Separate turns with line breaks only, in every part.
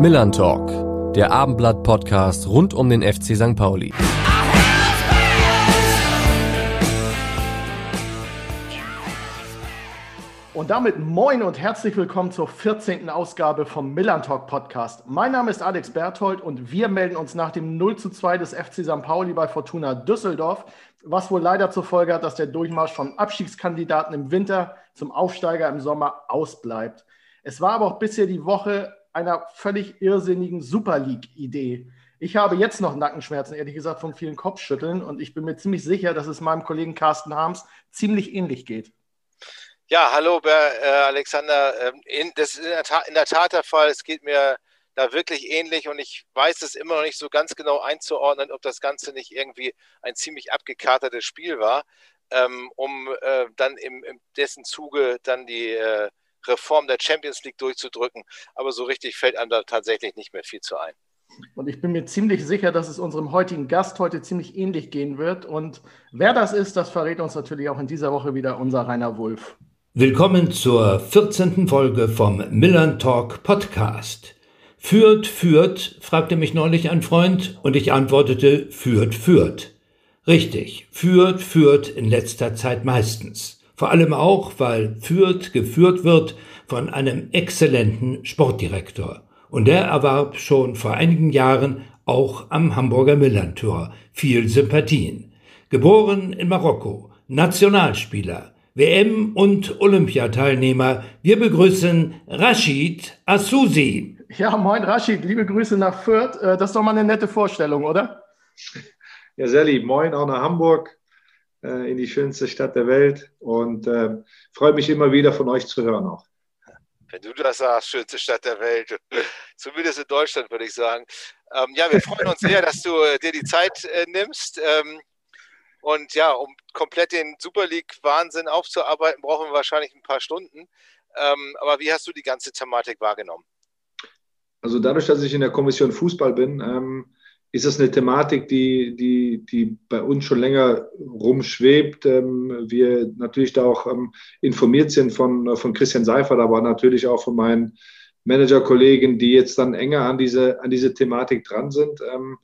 Millern Talk, der Abendblatt-Podcast rund um den FC St. Pauli.
Und damit moin und herzlich willkommen zur 14. Ausgabe vom Millern Talk Podcast. Mein Name ist Alex Berthold und wir melden uns nach dem 0 zu 2 des FC St. Pauli bei Fortuna Düsseldorf, was wohl leider zur Folge hat, dass der Durchmarsch von Abstiegskandidaten im Winter zum Aufsteiger im Sommer ausbleibt. Es war aber auch bisher die Woche einer völlig irrsinnigen Super League-Idee. Ich habe jetzt noch Nackenschmerzen, ehrlich gesagt, von vielen Kopfschütteln und ich bin mir ziemlich sicher, dass es meinem Kollegen Carsten Harms ziemlich ähnlich geht.
Ja, hallo äh, Alexander. Ähm, das ist in der, Tat, der Fall. Es geht mir da wirklich ähnlich und ich weiß es immer noch nicht so ganz genau einzuordnen, ob das Ganze nicht irgendwie ein ziemlich abgekatertes Spiel war, ähm, um äh, dann im, im dessen Zuge dann die äh, Reform der Champions League durchzudrücken. Aber so richtig fällt einem da tatsächlich nicht mehr viel zu ein.
Und ich bin mir ziemlich sicher, dass es unserem heutigen Gast heute ziemlich ähnlich gehen wird. Und wer das ist, das verrät uns natürlich auch in dieser Woche wieder unser Rainer Wulff.
Willkommen zur 14. Folge vom Millern Talk Podcast. Führt, führt, fragte mich neulich ein Freund und ich antwortete, führt, führt. Richtig, führt, führt in letzter Zeit meistens. Vor allem auch, weil Fürth geführt wird von einem exzellenten Sportdirektor. Und der erwarb schon vor einigen Jahren auch am Hamburger Millantor viel Sympathien. Geboren in Marokko, Nationalspieler, WM- und Olympiateilnehmer. Wir begrüßen Rashid Asusi.
Ja, moin Rashid, liebe Grüße nach Fürth. Äh, das ist doch mal eine nette Vorstellung, oder?
Ja, sehr lieb. Moin auch nach Hamburg. Äh, in die schönste Stadt der Welt und äh, freue mich immer wieder von euch zu hören auch.
Wenn du das sagst, schönste Stadt der Welt, zumindest in Deutschland würde ich sagen. Ähm, ja, wir freuen uns sehr, dass du äh, dir die Zeit äh, nimmst. Ähm, und ja, um komplett den Super League-Wahnsinn aufzuarbeiten, brauchen wir wahrscheinlich ein paar Stunden. Ähm, aber wie hast du die ganze Thematik wahrgenommen?
Also dadurch, dass ich in der Kommission Fußball bin, ähm, ist das eine Thematik, die, die, die bei uns schon länger rumschwebt. Ähm, wir natürlich da auch ähm, informiert sind von, von Christian Seifert, aber natürlich auch von meinen Managerkollegen, die jetzt dann enger an diese, an diese Thematik dran sind. Ähm,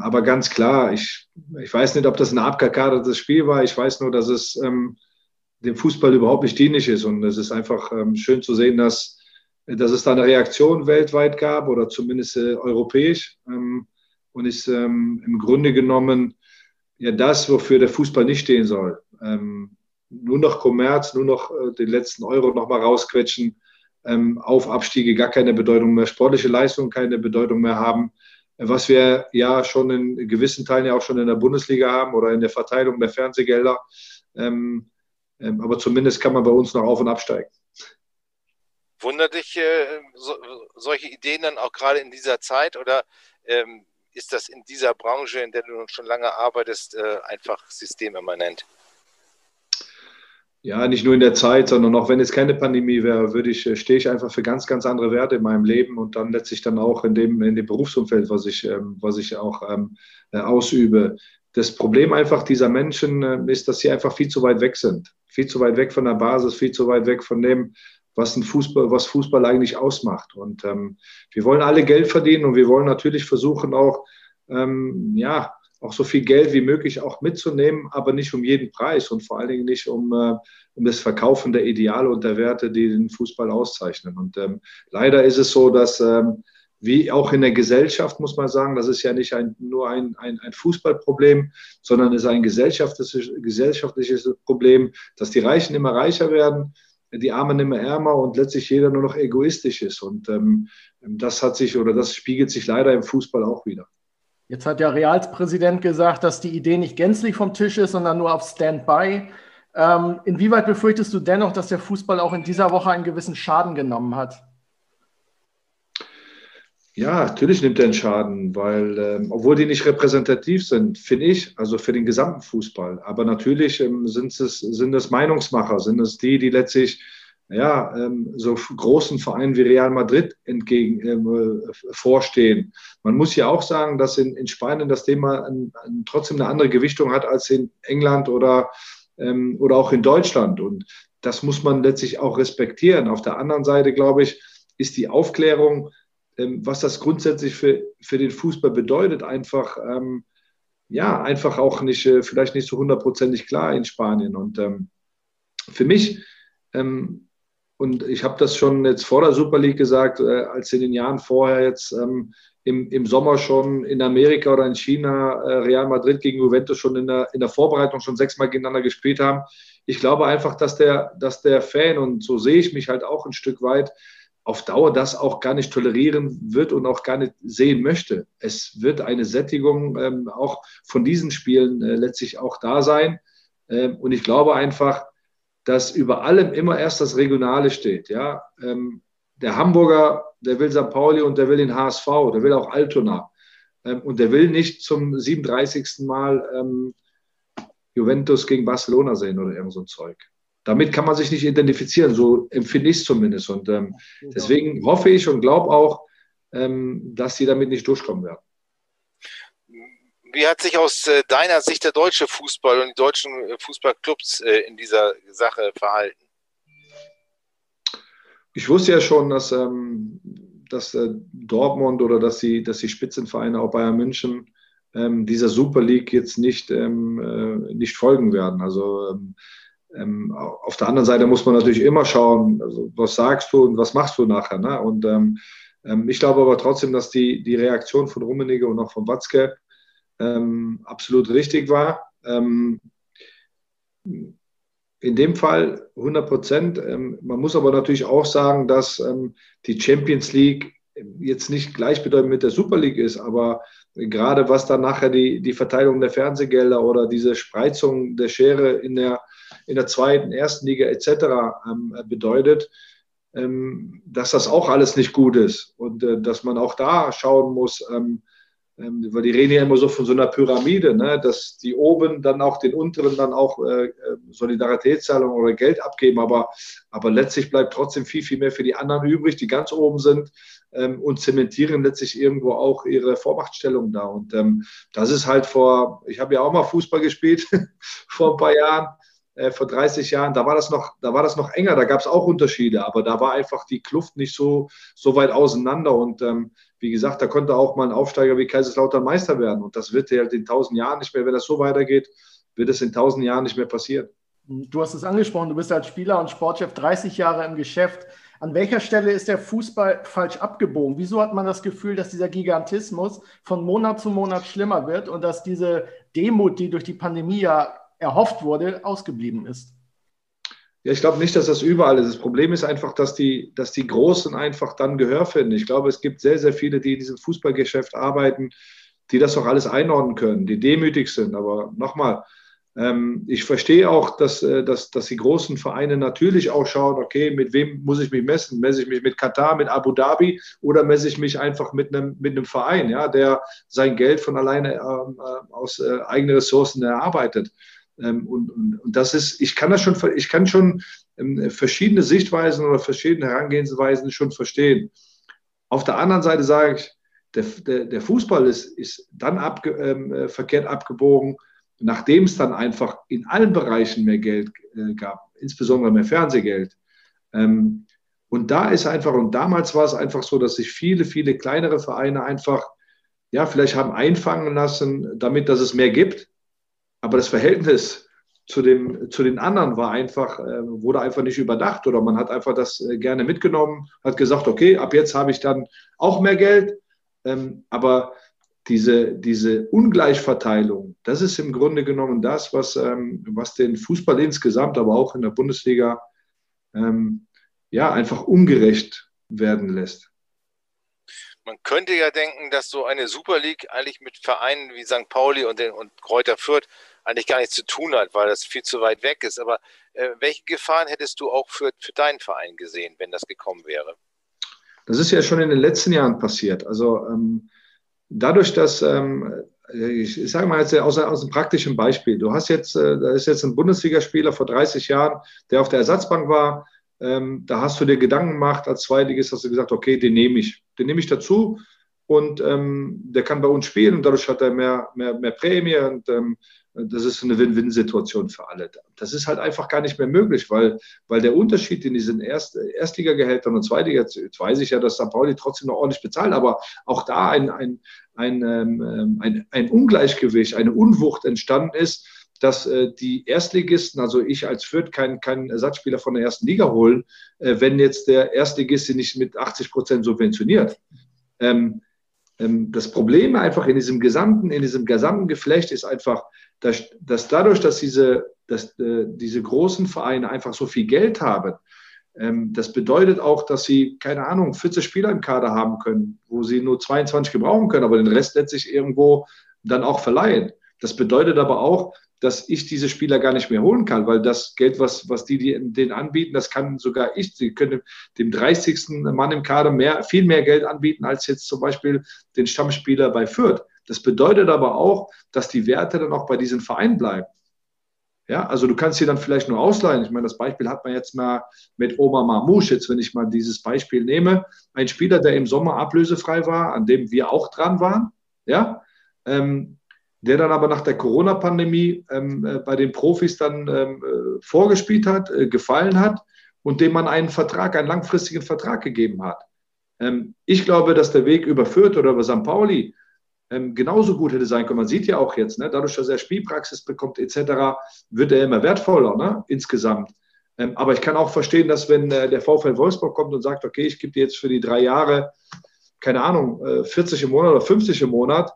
aber ganz klar, ich, ich weiß nicht, ob das ein abgekadertes Spiel war. Ich weiß nur, dass es dem Fußball überhaupt nicht dienlich ist. Und es ist einfach schön zu sehen, dass, dass es da eine Reaktion weltweit gab oder zumindest äh, europäisch und ist ähm, im Grunde genommen ja das, wofür der Fußball nicht stehen soll. Ähm, nur noch Kommerz, nur noch äh, den letzten Euro nochmal rausquetschen, ähm, auf Abstiege gar keine Bedeutung mehr, sportliche Leistungen keine Bedeutung mehr haben, was wir ja schon in gewissen Teilen ja auch schon in der Bundesliga haben oder in der Verteilung der Fernsehgelder. Ähm, ähm, aber zumindest kann man bei uns noch auf und absteigen.
Wundert dich äh, so, solche Ideen dann auch gerade in dieser Zeit oder ähm, ist das in dieser Branche, in der du schon lange arbeitest, äh, einfach systemimmanent?
Ja, nicht nur in der Zeit, sondern auch wenn es keine Pandemie wäre, würde ich, äh, stehe ich einfach für ganz, ganz andere Werte in meinem Leben und dann letztlich dann auch in dem, in dem Berufsumfeld, was ich, ähm, was ich auch ähm, äh, ausübe. Das Problem einfach dieser Menschen ist, dass sie einfach viel zu weit weg sind. Viel zu weit weg von der Basis, viel zu weit weg von dem, was ein Fußball, was Fußball eigentlich ausmacht. Und ähm, wir wollen alle Geld verdienen und wir wollen natürlich versuchen auch, ähm, ja, auch so viel Geld wie möglich auch mitzunehmen, aber nicht um jeden Preis und vor allen Dingen nicht um, äh, um das Verkaufen der Ideale und der Werte, die den Fußball auszeichnen. Und ähm, leider ist es so, dass ähm, wie auch in der Gesellschaft, muss man sagen, das ist ja nicht ein, nur ein, ein, ein Fußballproblem, sondern es ist ein gesellschaftliches, gesellschaftliches Problem, dass die Reichen immer reicher werden die Armen immer ärmer und letztlich jeder nur noch egoistisch ist. Und ähm, das hat sich oder das spiegelt sich leider im Fußball auch wieder.
Jetzt hat ja Reals Präsident gesagt, dass die Idee nicht gänzlich vom Tisch ist, sondern nur auf Standby. Ähm, inwieweit befürchtest du dennoch, dass der Fußball auch in dieser Woche einen gewissen Schaden genommen hat?
Ja, natürlich nimmt er einen Schaden, weil ähm, obwohl die nicht repräsentativ sind, finde ich, also für den gesamten Fußball. Aber natürlich ähm, sind es sind es Meinungsmacher, sind es die, die letztlich ja ähm, so großen Vereinen wie Real Madrid entgegen ähm, äh, vorstehen. Man muss ja auch sagen, dass in, in Spanien das Thema ein, ein, trotzdem eine andere Gewichtung hat als in England oder ähm, oder auch in Deutschland. Und das muss man letztlich auch respektieren. Auf der anderen Seite glaube ich, ist die Aufklärung was das grundsätzlich für, für den Fußball bedeutet, einfach, ähm, ja, einfach auch nicht, äh, vielleicht nicht so hundertprozentig klar in Spanien. Und ähm, für mich, ähm, und ich habe das schon jetzt vor der Super League gesagt, äh, als in den Jahren vorher jetzt ähm, im, im Sommer schon in Amerika oder in China äh, Real Madrid gegen Juventus schon in der, in der Vorbereitung schon sechsmal gegeneinander gespielt haben. Ich glaube einfach, dass der, dass der Fan, und so sehe ich mich halt auch ein Stück weit, auf Dauer das auch gar nicht tolerieren wird und auch gar nicht sehen möchte. Es wird eine Sättigung ähm, auch von diesen Spielen äh, letztlich auch da sein. Ähm, und ich glaube einfach, dass über allem immer erst das Regionale steht. Ja? Ähm, der Hamburger, der will St. Pauli und der will den HSV, der will auch Altona. Ähm, und der will nicht zum 37. Mal ähm, Juventus gegen Barcelona sehen oder irgend so ein Zeug. Damit kann man sich nicht identifizieren, so empfinde ich es zumindest. Und ähm, deswegen hoffe ich und glaube auch, ähm, dass sie damit nicht durchkommen werden.
Wie hat sich aus äh, deiner Sicht der deutsche Fußball und die deutschen äh, Fußballclubs äh, in dieser Sache verhalten?
ich wusste ja schon, dass, ähm, dass äh, Dortmund oder dass die, dass die Spitzenvereine, auch Bayern München, ähm, dieser Super League jetzt nicht, ähm, äh, nicht folgen werden. Also ähm, ähm, auf der anderen Seite muss man natürlich immer schauen, also, was sagst du und was machst du nachher. Ne? Und ähm, ich glaube aber trotzdem, dass die, die Reaktion von Rummenigge und auch von Watzke absolut richtig war in dem Fall 100 Prozent. Ähm, man muss aber natürlich auch sagen, dass ähm, die Champions League jetzt nicht gleichbedeutend mit der Super League ist, aber gerade was dann nachher die, die Verteilung der Fernsehgelder oder diese Spreizung der Schere in der, in der zweiten, ersten Liga etc. Ähm, bedeutet, dass das auch alles nicht gut ist und äh, dass man auch da schauen muss, ähm, weil die reden ja immer so von so einer Pyramide, ne, dass die oben dann auch den unteren dann auch äh, Solidaritätszahlungen oder Geld abgeben, aber, aber letztlich bleibt trotzdem viel, viel mehr für die anderen übrig, die ganz oben sind ähm, und zementieren letztlich irgendwo auch ihre Vormachtstellung da. Und ähm, das ist halt vor, ich habe ja auch mal Fußball gespielt vor ein paar Jahren. Äh, vor 30 Jahren, da war das noch, da war das noch enger, da gab es auch Unterschiede, aber da war einfach die Kluft nicht so, so weit auseinander. Und ähm, wie gesagt, da konnte auch mal ein Aufsteiger wie Kaiserslautern Meister werden. Und das wird halt in tausend Jahren nicht mehr, wenn das so weitergeht, wird es in tausend Jahren nicht mehr passieren.
Du hast es angesprochen, du bist als Spieler und Sportchef 30 Jahre im Geschäft. An welcher Stelle ist der Fußball falsch abgebogen? Wieso hat man das Gefühl, dass dieser Gigantismus von Monat zu Monat schlimmer wird und dass diese Demut, die durch die Pandemie ja erhofft wurde, ausgeblieben ist?
Ja, ich glaube nicht, dass das überall ist. Das Problem ist einfach, dass die, dass die Großen einfach dann Gehör finden. Ich glaube, es gibt sehr, sehr viele, die in diesem Fußballgeschäft arbeiten, die das auch alles einordnen können, die demütig sind. Aber nochmal, ähm, ich verstehe auch, dass, äh, dass, dass die großen Vereine natürlich auch schauen, okay, mit wem muss ich mich messen? Messe ich mich mit Katar, mit Abu Dhabi oder messe ich mich einfach mit einem, mit Verein, ja, der sein Geld von alleine ähm, äh, aus äh, eigenen Ressourcen erarbeitet? Ähm, und, und, und, das ist, ich kann das schon, ich kann schon ähm, verschiedene Sichtweisen oder verschiedene Herangehensweisen schon verstehen. Auf der anderen Seite sage ich, der, der, der Fußball ist, ist dann abge, ähm, äh, verkehrt abgebogen, nachdem es dann einfach in allen Bereichen mehr Geld äh, gab, insbesondere mehr Fernsehgeld. Ähm, und da ist einfach, und damals war es einfach so, dass sich viele, viele kleinere Vereine einfach, ja, vielleicht haben einfangen lassen, damit, dass es mehr gibt. Aber das Verhältnis zu, dem, zu den anderen war einfach, äh, wurde einfach nicht überdacht oder man hat einfach das äh, gerne mitgenommen, hat gesagt, okay, ab jetzt habe ich dann auch mehr Geld. Ähm, aber diese, diese Ungleichverteilung, das ist im Grunde genommen das, was, ähm, was den Fußball insgesamt, aber auch in der Bundesliga, ähm, ja, einfach ungerecht werden lässt.
Man könnte ja denken, dass so eine Super League eigentlich mit Vereinen wie St. Pauli und, den, und Kräuter Fürth eigentlich gar nichts zu tun hat, weil das viel zu weit weg ist. Aber äh, welche Gefahren hättest du auch für, für deinen Verein gesehen, wenn das gekommen wäre?
Das ist ja schon in den letzten Jahren passiert. Also ähm, dadurch, dass ähm, ich, sage mal jetzt aus, aus einem praktischen Beispiel. Du hast jetzt, äh, da ist jetzt ein Bundesligaspieler vor 30 Jahren, der auf der Ersatzbank war. Ähm, da hast du dir Gedanken gemacht als Zweitligist, hast du gesagt, okay, den nehme ich. Den nehme ich dazu und ähm, der kann bei uns spielen und dadurch hat er mehr, mehr, mehr Prämie und ähm, das ist eine Win-Win-Situation für alle. Das ist halt einfach gar nicht mehr möglich, weil, weil der Unterschied in diesen Erst, Erstligagehältern und Zweitliga, jetzt weiß ich ja, dass St. Pauli trotzdem noch ordentlich bezahlt, aber auch da ein, ein, ein, ähm, ein, ein Ungleichgewicht, eine Unwucht entstanden ist, dass äh, die Erstligisten, also ich als Fürth, keinen kein Ersatzspieler von der ersten Liga holen, äh, wenn jetzt der Erstligist sie nicht mit 80 Prozent subventioniert. Ähm, ähm, das Problem einfach in diesem gesamten, in diesem gesamten Geflecht ist einfach, dass, dass dadurch, dass diese, dass, äh, diese großen Vereine einfach so viel Geld haben, ähm, das bedeutet auch, dass sie, keine Ahnung, 40 Spieler im Kader haben können, wo sie nur 22 gebrauchen können, aber den Rest letztlich irgendwo dann auch verleihen. Das bedeutet aber auch, dass ich diese Spieler gar nicht mehr holen kann, weil das Geld, was, was die, die denen anbieten, das kann sogar ich. Sie können dem 30. Mann im Kader mehr, viel mehr Geld anbieten als jetzt zum Beispiel den Stammspieler bei Fürth. Das bedeutet aber auch, dass die Werte dann auch bei diesem Verein bleiben. Ja, also du kannst sie dann vielleicht nur ausleihen. Ich meine, das Beispiel hat man jetzt mal mit Omar Marmouche, jetzt wenn ich mal dieses Beispiel nehme. Ein Spieler, der im Sommer ablösefrei war, an dem wir auch dran waren, ja, ähm, der dann aber nach der Corona-Pandemie ähm, äh, bei den Profis dann ähm, äh, vorgespielt hat, äh, gefallen hat und dem man einen Vertrag, einen langfristigen Vertrag gegeben hat. Ähm, ich glaube, dass der Weg über Fürth oder über St. Pauli ähm, genauso gut hätte sein können. Man sieht ja auch jetzt, ne, dadurch, dass er Spielpraxis bekommt etc., wird er immer wertvoller ne, insgesamt. Ähm, aber ich kann auch verstehen, dass wenn äh, der VfL Wolfsburg kommt und sagt, okay, ich gebe dir jetzt für die drei Jahre, keine Ahnung, äh, 40 im Monat oder 50 im Monat,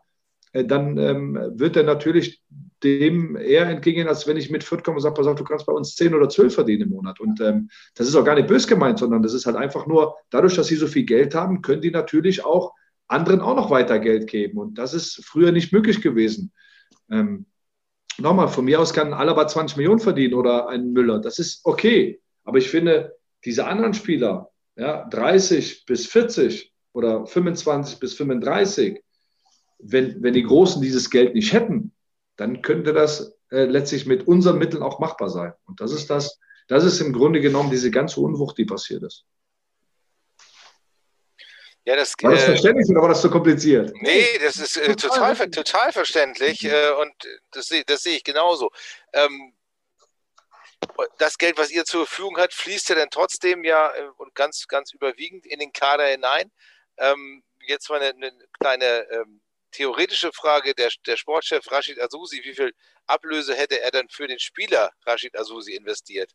dann ähm, wird er natürlich dem eher entgegen, als wenn ich mit Fürth komme und sage, pass auf, du kannst bei uns 10 oder 12 verdienen im Monat. Und ähm, das ist auch gar nicht bös gemeint, sondern das ist halt einfach nur, dadurch, dass sie so viel Geld haben, können die natürlich auch anderen auch noch weiter Geld geben. Und das ist früher nicht möglich gewesen. Ähm, nochmal, von mir aus kann Alaba 20 Millionen verdienen oder ein Müller. Das ist okay. Aber ich finde, diese anderen Spieler, ja, 30 bis 40 oder 25 bis 35, wenn, wenn die Großen dieses Geld nicht hätten, dann könnte das äh, letztlich mit unseren Mitteln auch machbar sein. Und das ist das, das ist im Grunde genommen diese ganze Unwucht, die passiert ist.
Ja, das,
war das äh, verständlich oder war das zu so kompliziert?
Nee, das ist äh, total, total verständlich äh, und das, das sehe ich genauso. Ähm, das Geld, was ihr zur Verfügung habt, fließt ja dann trotzdem ja äh, und ganz, ganz überwiegend in den Kader hinein. Ähm, jetzt mal eine, eine kleine ähm, theoretische Frage, der, der Sportchef Rashid Azusi, wie viel Ablöse hätte er dann für den Spieler Rashid Azusi investiert?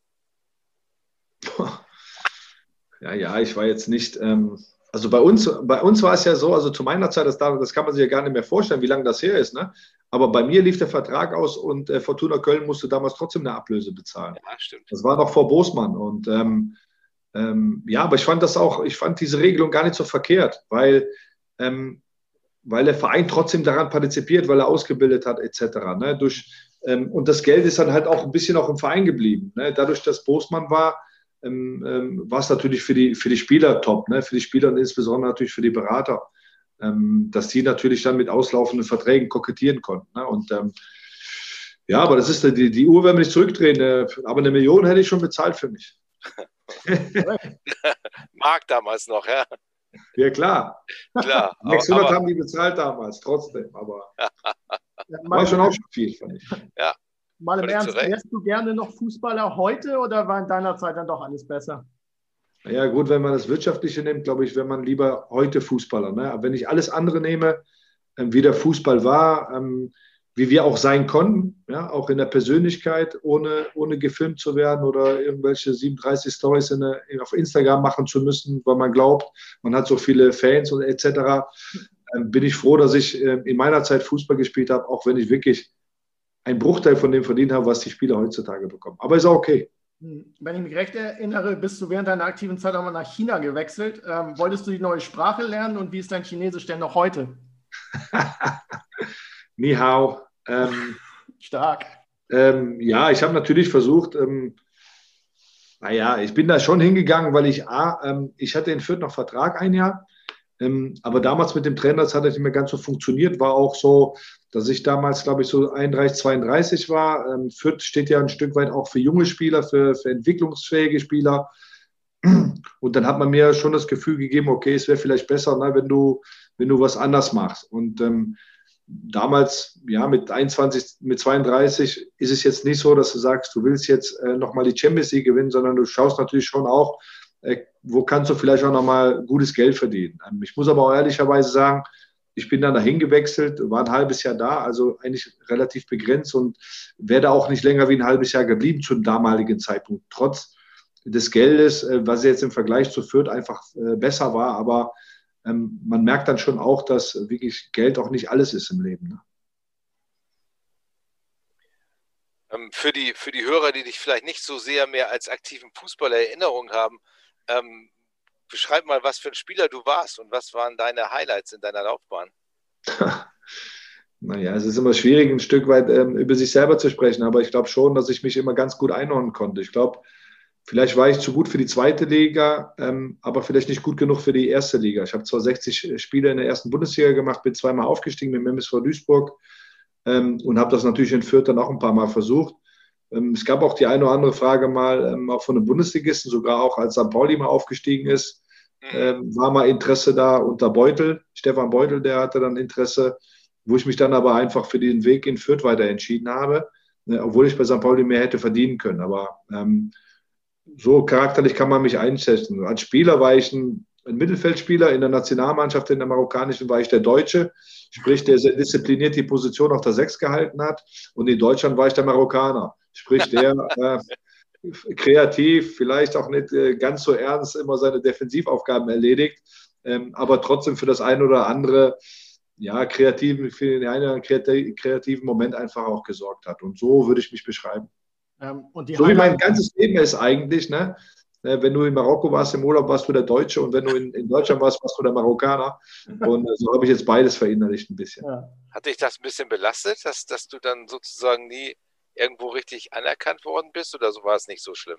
Ja, ja, ich war jetzt nicht, ähm, also bei uns, bei uns war es ja so, also zu meiner Zeit, das, das kann man sich ja gar nicht mehr vorstellen, wie lange das her ist, ne? Aber bei mir lief der Vertrag aus und äh, Fortuna Köln musste damals trotzdem eine Ablöse bezahlen. Ja, stimmt. Das war noch vor Bosmann und ähm, ähm, ja, aber ich fand das auch, ich fand diese Regelung gar nicht so verkehrt, weil ähm, weil der Verein trotzdem daran partizipiert, weil er ausgebildet hat, etc. Ne? Durch, ähm, und das Geld ist dann halt auch ein bisschen auch im Verein geblieben. Ne? Dadurch, dass Bosmann war, ähm, ähm, war es natürlich für die, für die Spieler top, ne? für die Spieler und insbesondere natürlich für die Berater, ähm, dass die natürlich dann mit auslaufenden Verträgen kokettieren konnten. Ne? Und ähm, ja, aber das ist die, die Uhr, wenn wir nicht zurückdrehen. Äh, aber eine Million hätte ich schon bezahlt für mich.
Mark damals noch, ja.
Ja, klar.
klar
600 aber, haben die bezahlt damals, trotzdem. Aber war schon auch schon viel, fand ich.
Ja.
Mal im Ernst, wärst du gerne noch Fußballer heute oder war in deiner Zeit dann doch alles besser?
Ja, gut, wenn man das Wirtschaftliche nimmt, glaube ich, wäre man lieber heute Fußballer. Ne? Aber wenn ich alles andere nehme, ähm, wie der Fußball war, ähm, wie wir auch sein konnten, ja, auch in der Persönlichkeit, ohne, ohne gefilmt zu werden oder irgendwelche 37 Stories in der, auf Instagram machen zu müssen, weil man glaubt, man hat so viele Fans und etc. Ähm, bin ich froh, dass ich äh, in meiner Zeit Fußball gespielt habe, auch wenn ich wirklich einen Bruchteil von dem verdient habe, was die Spieler heutzutage bekommen. Aber ist auch okay.
Hm, wenn ich mich recht erinnere, bist du während deiner aktiven Zeit auch mal nach China gewechselt. Ähm, wolltest du die neue Sprache lernen und wie ist dein Chinesisch denn noch heute?
Ni hao. Ähm,
Stark.
Ähm, ja, ich habe natürlich versucht, ähm, naja, ich bin da schon hingegangen, weil ich, A, ähm, ich hatte in Fürth noch Vertrag ein Jahr, ähm, aber damals mit dem Trainer, das hat nicht mehr ganz so funktioniert, war auch so, dass ich damals, glaube ich, so 31, 32 war. Ähm, Fürth steht ja ein Stück weit auch für junge Spieler, für, für entwicklungsfähige Spieler. Und dann hat man mir schon das Gefühl gegeben, okay, es wäre vielleicht besser, ne, wenn, du, wenn du was anders machst. Und ähm, damals, ja, mit 21, mit 32 ist es jetzt nicht so, dass du sagst, du willst jetzt äh, nochmal die Champions League gewinnen, sondern du schaust natürlich schon auch, äh, wo kannst du vielleicht auch nochmal gutes Geld verdienen. Ähm, ich muss aber auch ehrlicherweise sagen, ich bin dann dahin gewechselt, war ein halbes Jahr da, also eigentlich relativ begrenzt und wäre da auch nicht länger wie ein halbes Jahr geblieben zum damaligen Zeitpunkt, trotz des Geldes, äh, was jetzt im Vergleich zu Fürth einfach äh, besser war. Aber ähm, man merkt dann schon auch, dass wirklich Geld auch nicht alles ist im Leben. Ne?
Ähm, für, die, für die Hörer, die dich vielleicht nicht so sehr mehr als aktiven Fußballer Erinnerung haben, ähm, beschreib mal, was für ein Spieler du warst und was waren deine Highlights in deiner Laufbahn?
naja, es ist immer schwierig, ein Stück weit ähm, über sich selber zu sprechen, aber ich glaube schon, dass ich mich immer ganz gut einordnen konnte. Ich glaube, vielleicht war ich zu gut für die zweite Liga, ähm, aber vielleicht nicht gut genug für die erste Liga. Ich habe zwar 60 Spiele in der ersten Bundesliga gemacht, bin zweimal aufgestiegen mit dem MSV Duisburg ähm, und habe das natürlich in Fürth dann auch ein paar Mal versucht. Ähm, es gab auch die eine oder andere Frage mal, ähm, auch von einem Bundesligisten, sogar auch als St. Pauli mal aufgestiegen ist, mhm. ähm, war mal Interesse da unter Beutel. Stefan Beutel, der hatte dann Interesse, wo ich mich dann aber einfach für den Weg in Fürth weiter entschieden habe, ne, obwohl ich bei St. Pauli mehr hätte verdienen können. Aber ähm, so charakterlich kann man mich einschätzen. Als Spieler war ich ein, ein Mittelfeldspieler in der Nationalmannschaft, in der marokkanischen war ich der Deutsche, sprich der sehr diszipliniert die Position auf der Sechs gehalten hat. Und in Deutschland war ich der Marokkaner. Sprich, der äh, kreativ, vielleicht auch nicht äh, ganz so ernst immer seine Defensivaufgaben erledigt, ähm, aber trotzdem für das eine oder andere, ja, kreativen, für den einen kreativen Moment einfach auch gesorgt hat. Und so würde ich mich beschreiben. Ähm, so wie mein ganzes Leben ist eigentlich, ne? Äh, wenn du in Marokko warst im Urlaub, warst du der Deutsche und wenn du in, in Deutschland warst, warst du der Marokkaner. Und äh, so habe ich jetzt beides verinnerlicht ein bisschen. Ja.
Hat dich das ein bisschen belastet, dass, dass du dann sozusagen nie irgendwo richtig anerkannt worden bist oder so war es nicht so schlimm?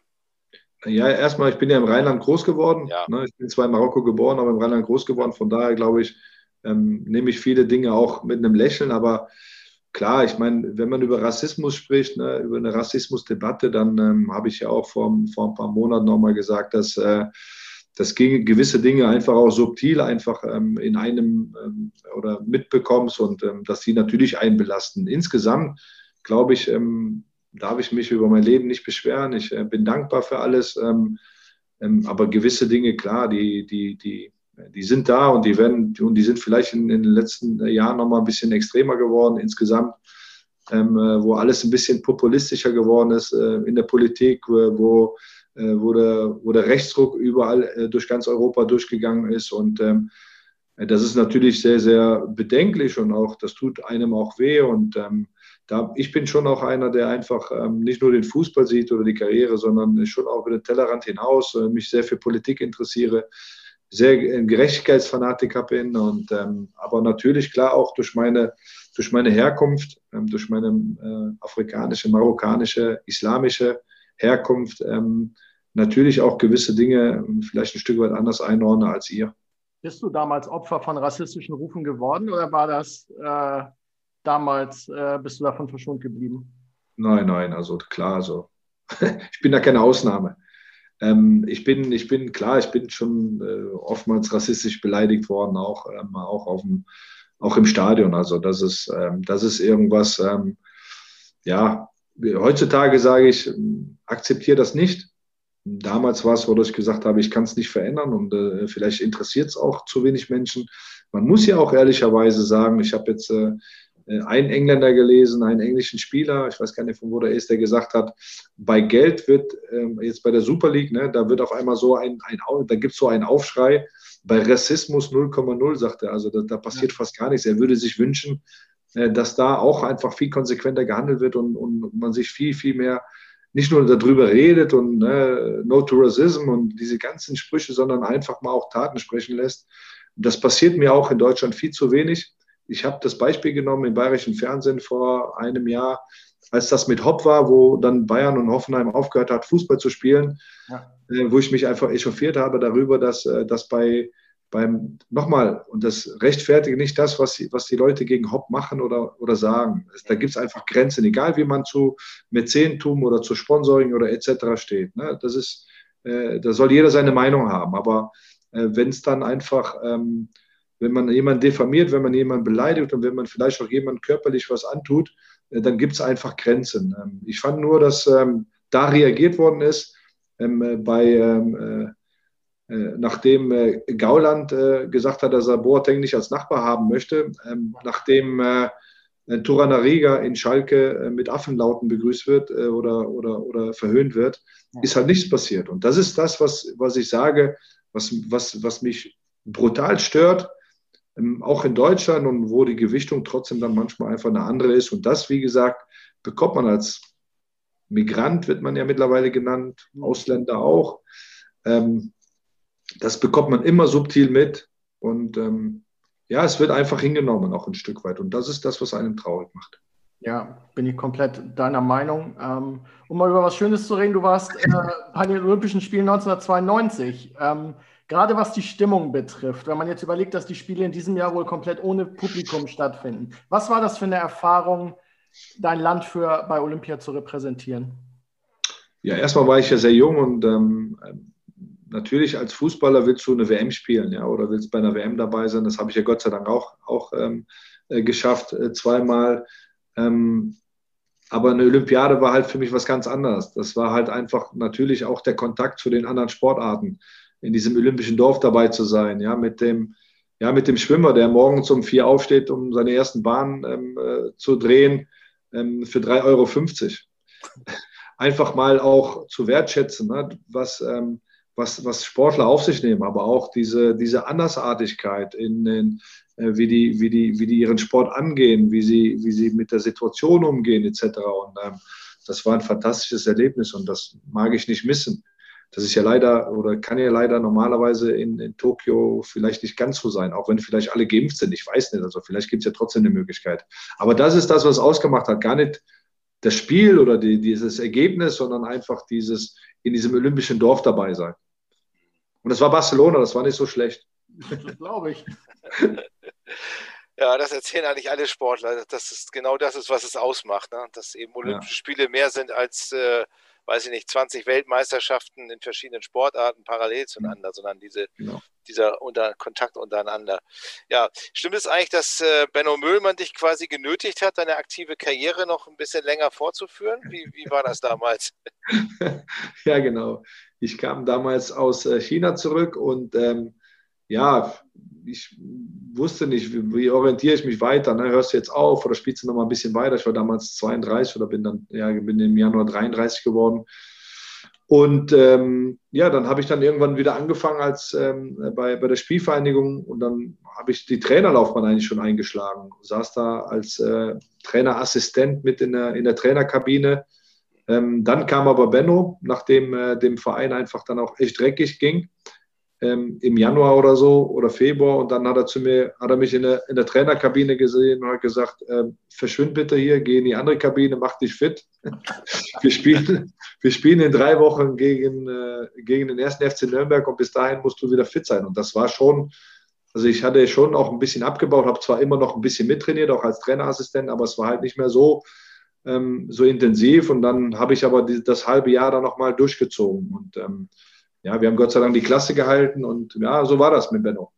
Ja, erstmal, ich bin ja im Rheinland groß geworden. Ja. Ne? Ich bin zwar in Marokko geboren, aber im Rheinland groß geworden. Von daher glaube ich, ähm, nehme ich viele Dinge auch mit einem Lächeln. Aber klar, ich meine, wenn man über Rassismus spricht, ne, über eine Rassismusdebatte, dann ähm, habe ich ja auch vor, vor ein paar Monaten nochmal gesagt, dass, äh, dass gewisse Dinge einfach auch subtil einfach ähm, in einem ähm, oder mitbekommst und ähm, dass die natürlich einbelasten. Insgesamt glaube ich, ähm, darf ich mich über mein Leben nicht beschweren. Ich äh, bin dankbar für alles. Ähm, aber gewisse Dinge, klar, die, die, die, die sind da und die werden, und die sind vielleicht in, in den letzten Jahren nochmal ein bisschen extremer geworden insgesamt, ähm, äh, wo alles ein bisschen populistischer geworden ist äh, in der Politik, wo, äh, wo, der, wo der Rechtsdruck überall äh, durch ganz Europa durchgegangen ist. Und ähm, das ist natürlich sehr, sehr bedenklich und auch, das tut einem auch weh. Und ähm, da, ich bin schon auch einer, der einfach ähm, nicht nur den Fußball sieht oder die Karriere, sondern schon auch über den Tellerrand hinaus äh, mich sehr für Politik interessiere, sehr ein Gerechtigkeitsfanatiker bin und ähm, aber natürlich klar auch durch meine durch meine Herkunft, ähm, durch meine äh, afrikanische, marokkanische, islamische Herkunft ähm, natürlich auch gewisse Dinge ähm, vielleicht ein Stück weit anders einordne als ihr.
Bist du damals Opfer von rassistischen Rufen geworden oder war das äh, damals, äh, bist du davon verschont geblieben?
Nein, nein, also klar, also ich bin da keine Ausnahme. Ähm, ich, bin, ich bin klar, ich bin schon äh, oftmals rassistisch beleidigt worden, auch, ähm, auch, auf dem, auch im Stadion. Also das ist, ähm, das ist irgendwas, ähm, ja, heutzutage sage ich, ähm, akzeptiere das nicht. Damals war es dass ich gesagt habe, ich kann es nicht verändern und äh, vielleicht interessiert es auch zu wenig Menschen. Man muss ja auch ehrlicherweise sagen, ich habe jetzt äh, einen Engländer gelesen, einen englischen Spieler, ich weiß gar nicht, von wo der ist, der gesagt hat, bei Geld wird ähm, jetzt bei der Super League, ne, da wird auf einmal so ein, ein da gibt es so einen Aufschrei, bei Rassismus 0,0, sagt er, also da, da passiert ja. fast gar nichts. Er würde sich wünschen, äh, dass da auch einfach viel konsequenter gehandelt wird und, und man sich viel, viel mehr nicht nur darüber redet und ne, No to Racism und diese ganzen Sprüche, sondern einfach mal auch Taten sprechen lässt. Das passiert mir auch in Deutschland viel zu wenig ich habe das Beispiel genommen im bayerischen Fernsehen vor einem Jahr, als das mit Hopp war, wo dann Bayern und Hoffenheim aufgehört hat, Fußball zu spielen, ja. äh, wo ich mich einfach echauffiert habe darüber, dass, äh, dass bei beim, nochmal, und das rechtfertige nicht das, was, was die Leute gegen Hopp machen oder, oder sagen. Da gibt es einfach Grenzen, egal wie man zu Mäzentum oder zu Sponsoring oder etc. steht. Ne? Das ist, äh, da soll jeder seine Meinung haben. Aber äh, wenn es dann einfach ähm, wenn man jemanden diffamiert, wenn man jemanden beleidigt und wenn man vielleicht auch jemandem körperlich was antut, äh, dann gibt es einfach Grenzen. Ähm, ich fand nur, dass ähm, da reagiert worden ist, ähm, äh, bei, äh, nachdem Gauland gesagt hat, dass er Boateng nicht als Nachbar haben möchte, nachdem Turanariga in Schalke mit Affenlauten begrüßt wird oder, oder, oder verhöhnt wird, ist halt nichts passiert. Und das ist das, was, was ich sage, was, was, was mich brutal stört, auch in Deutschland und wo die Gewichtung trotzdem dann manchmal einfach eine andere ist. Und das, wie gesagt, bekommt man als Migrant, wird man ja mittlerweile genannt, Ausländer auch. Ähm, das bekommt man immer subtil mit. Und ähm, ja, es wird einfach hingenommen, auch ein Stück weit. Und das ist das, was einem traurig macht.
Ja, bin ich komplett deiner Meinung. Ähm, um mal über was Schönes zu reden, du warst äh, bei den Olympischen Spielen 1992. Ähm, Gerade was die Stimmung betrifft, wenn man jetzt überlegt, dass die Spiele in diesem Jahr wohl komplett ohne Publikum stattfinden. Was war das für eine Erfahrung, dein Land für bei Olympia zu repräsentieren?
Ja, erstmal war ich ja sehr jung und ähm, natürlich als Fußballer willst du eine WM spielen, ja, oder willst bei einer WM dabei sein. Das habe ich ja Gott sei Dank auch, auch ähm, äh, geschafft, äh, zweimal. Ähm, aber eine Olympiade war halt für mich was ganz anderes. Das war halt einfach natürlich auch der Kontakt zu den anderen Sportarten in diesem olympischen Dorf dabei zu sein, ja, mit dem, ja, mit dem Schwimmer, der morgens um vier aufsteht, um seine ersten Bahnen ähm, äh, zu drehen, ähm, für 3,50 Euro. Einfach mal auch zu wertschätzen, ne, was, ähm, was, was Sportler auf sich nehmen, aber auch diese, diese Andersartigkeit in den, äh, wie, die, wie, die, wie die ihren Sport angehen, wie sie, wie sie mit der Situation umgehen, etc. Und ähm, das war ein fantastisches Erlebnis und das mag ich nicht missen. Das ist ja leider oder kann ja leider normalerweise in, in Tokio vielleicht nicht ganz so sein, auch wenn vielleicht alle geimpft sind. Ich weiß nicht, also vielleicht gibt es ja trotzdem eine Möglichkeit. Aber das ist das, was ausgemacht hat. Gar nicht das Spiel oder die, dieses Ergebnis, sondern einfach dieses in diesem olympischen Dorf dabei sein. Und das war Barcelona, das war nicht so schlecht.
Das glaube ich.
Ja, das erzählen eigentlich alle Sportler. Das ist genau das ist, was es ausmacht, ne? dass eben Olympische ja. Spiele mehr sind als äh, weiß ich nicht, 20 Weltmeisterschaften in verschiedenen Sportarten parallel zueinander, sondern diese, genau. dieser unter, Kontakt untereinander. Ja, stimmt es eigentlich, dass äh, Benno Müllmann dich quasi genötigt hat, deine aktive Karriere noch ein bisschen länger fortzuführen? Wie, wie war das damals?
ja, genau. Ich kam damals aus äh, China zurück und ähm, ja, ich wusste nicht, wie, wie, orientiere ich mich weiter. Ne? Hörst du jetzt auf oder spielst du noch mal ein bisschen weiter? Ich war damals 32 oder bin dann, ja, bin im Januar 33 geworden. Und ähm, ja, dann habe ich dann irgendwann wieder angefangen als ähm, bei, bei der Spielvereinigung und dann habe ich die Trainerlaufbahn eigentlich schon eingeschlagen. Saß da als äh, Trainerassistent mit in der, in der Trainerkabine. Ähm, dann kam aber Benno, nachdem äh, dem Verein einfach dann auch echt dreckig ging ähm, im Januar oder so oder Februar und dann hat er zu mir, hat er mich in der, in der Trainerkabine gesehen und hat gesagt, ähm, verschwind bitte hier, geh in die andere Kabine, mach dich fit. wir, spielen, wir spielen in drei Wochen gegen, äh, gegen den ersten FC Nürnberg und bis dahin musst du wieder fit sein. Und das war schon, also ich hatte schon auch ein bisschen abgebaut, habe zwar immer noch ein bisschen mittrainiert, auch als Trainerassistent, aber es war halt nicht mehr so, ähm, so intensiv und dann habe ich aber die, das halbe Jahr dann nochmal durchgezogen und ähm, ja, wir haben Gott sei Dank die Klasse gehalten und ja, so war das mit Benno.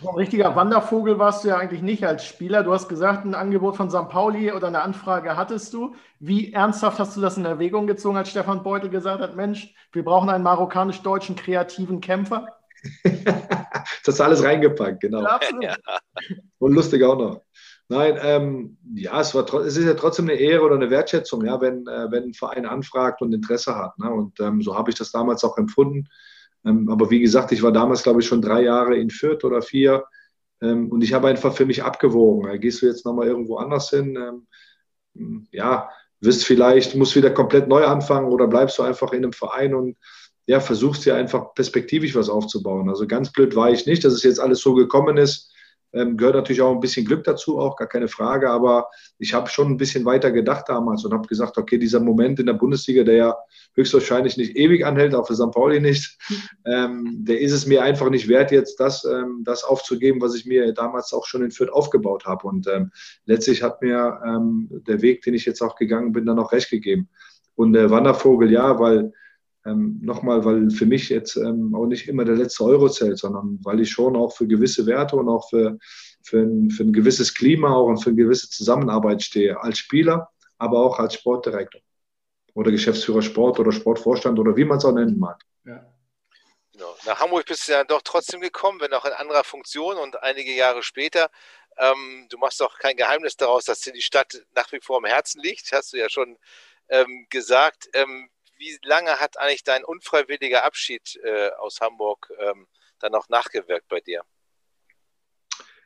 Ein richtiger Wandervogel warst du ja eigentlich nicht als Spieler. Du hast gesagt, ein Angebot von St. Pauli oder eine Anfrage hattest du. Wie ernsthaft hast du das in Erwägung gezogen, als Stefan Beutel gesagt hat, Mensch, wir brauchen einen marokkanisch-deutschen kreativen Kämpfer?
das hast du alles reingepackt, genau. Ja, Und lustig auch noch. Nein, ähm, ja, es, war, es ist ja trotzdem eine Ehre oder eine Wertschätzung, ja, wenn, äh, wenn ein Verein anfragt und Interesse hat. Ne? Und ähm, so habe ich das damals auch empfunden. Ähm, aber wie gesagt, ich war damals, glaube ich, schon drei Jahre in Fürth oder vier. Ähm, und ich habe einfach für mich abgewogen. Ja, gehst du jetzt nochmal irgendwo anders hin? Ähm, ja, wirst vielleicht, musst wieder komplett neu anfangen oder bleibst du einfach in einem Verein und ja, versuchst dir einfach perspektivisch was aufzubauen. Also ganz blöd war ich nicht, dass es jetzt alles so gekommen ist ähm, gehört natürlich auch ein bisschen Glück dazu, auch gar keine Frage. Aber ich habe schon ein bisschen weiter gedacht damals und habe gesagt, okay, dieser Moment in der Bundesliga, der ja höchstwahrscheinlich nicht ewig anhält, auch für St. Pauli nicht, ähm, der ist es mir einfach nicht wert, jetzt das, ähm, das aufzugeben, was ich mir damals auch schon in Fürth aufgebaut habe. Und ähm, letztlich hat mir ähm, der Weg, den ich jetzt auch gegangen bin, dann auch recht gegeben. Und der Wandervogel, ja, weil ähm, nochmal, weil für mich jetzt ähm, auch nicht immer der letzte Euro zählt, sondern weil ich schon auch für gewisse Werte und auch für, für, ein, für ein gewisses Klima auch und für eine gewisse Zusammenarbeit stehe, als Spieler, aber auch als Sportdirektor oder Geschäftsführer Sport oder Sportvorstand oder wie man es auch nennen mag. Ja.
Genau. Nach Hamburg bist du ja doch trotzdem gekommen, wenn auch in anderer Funktion und einige Jahre später. Ähm, du machst doch kein Geheimnis daraus, dass dir die Stadt nach wie vor am Herzen liegt, hast du ja schon ähm, gesagt. Ähm, wie lange hat eigentlich dein unfreiwilliger Abschied äh, aus Hamburg ähm, dann noch nachgewirkt bei dir?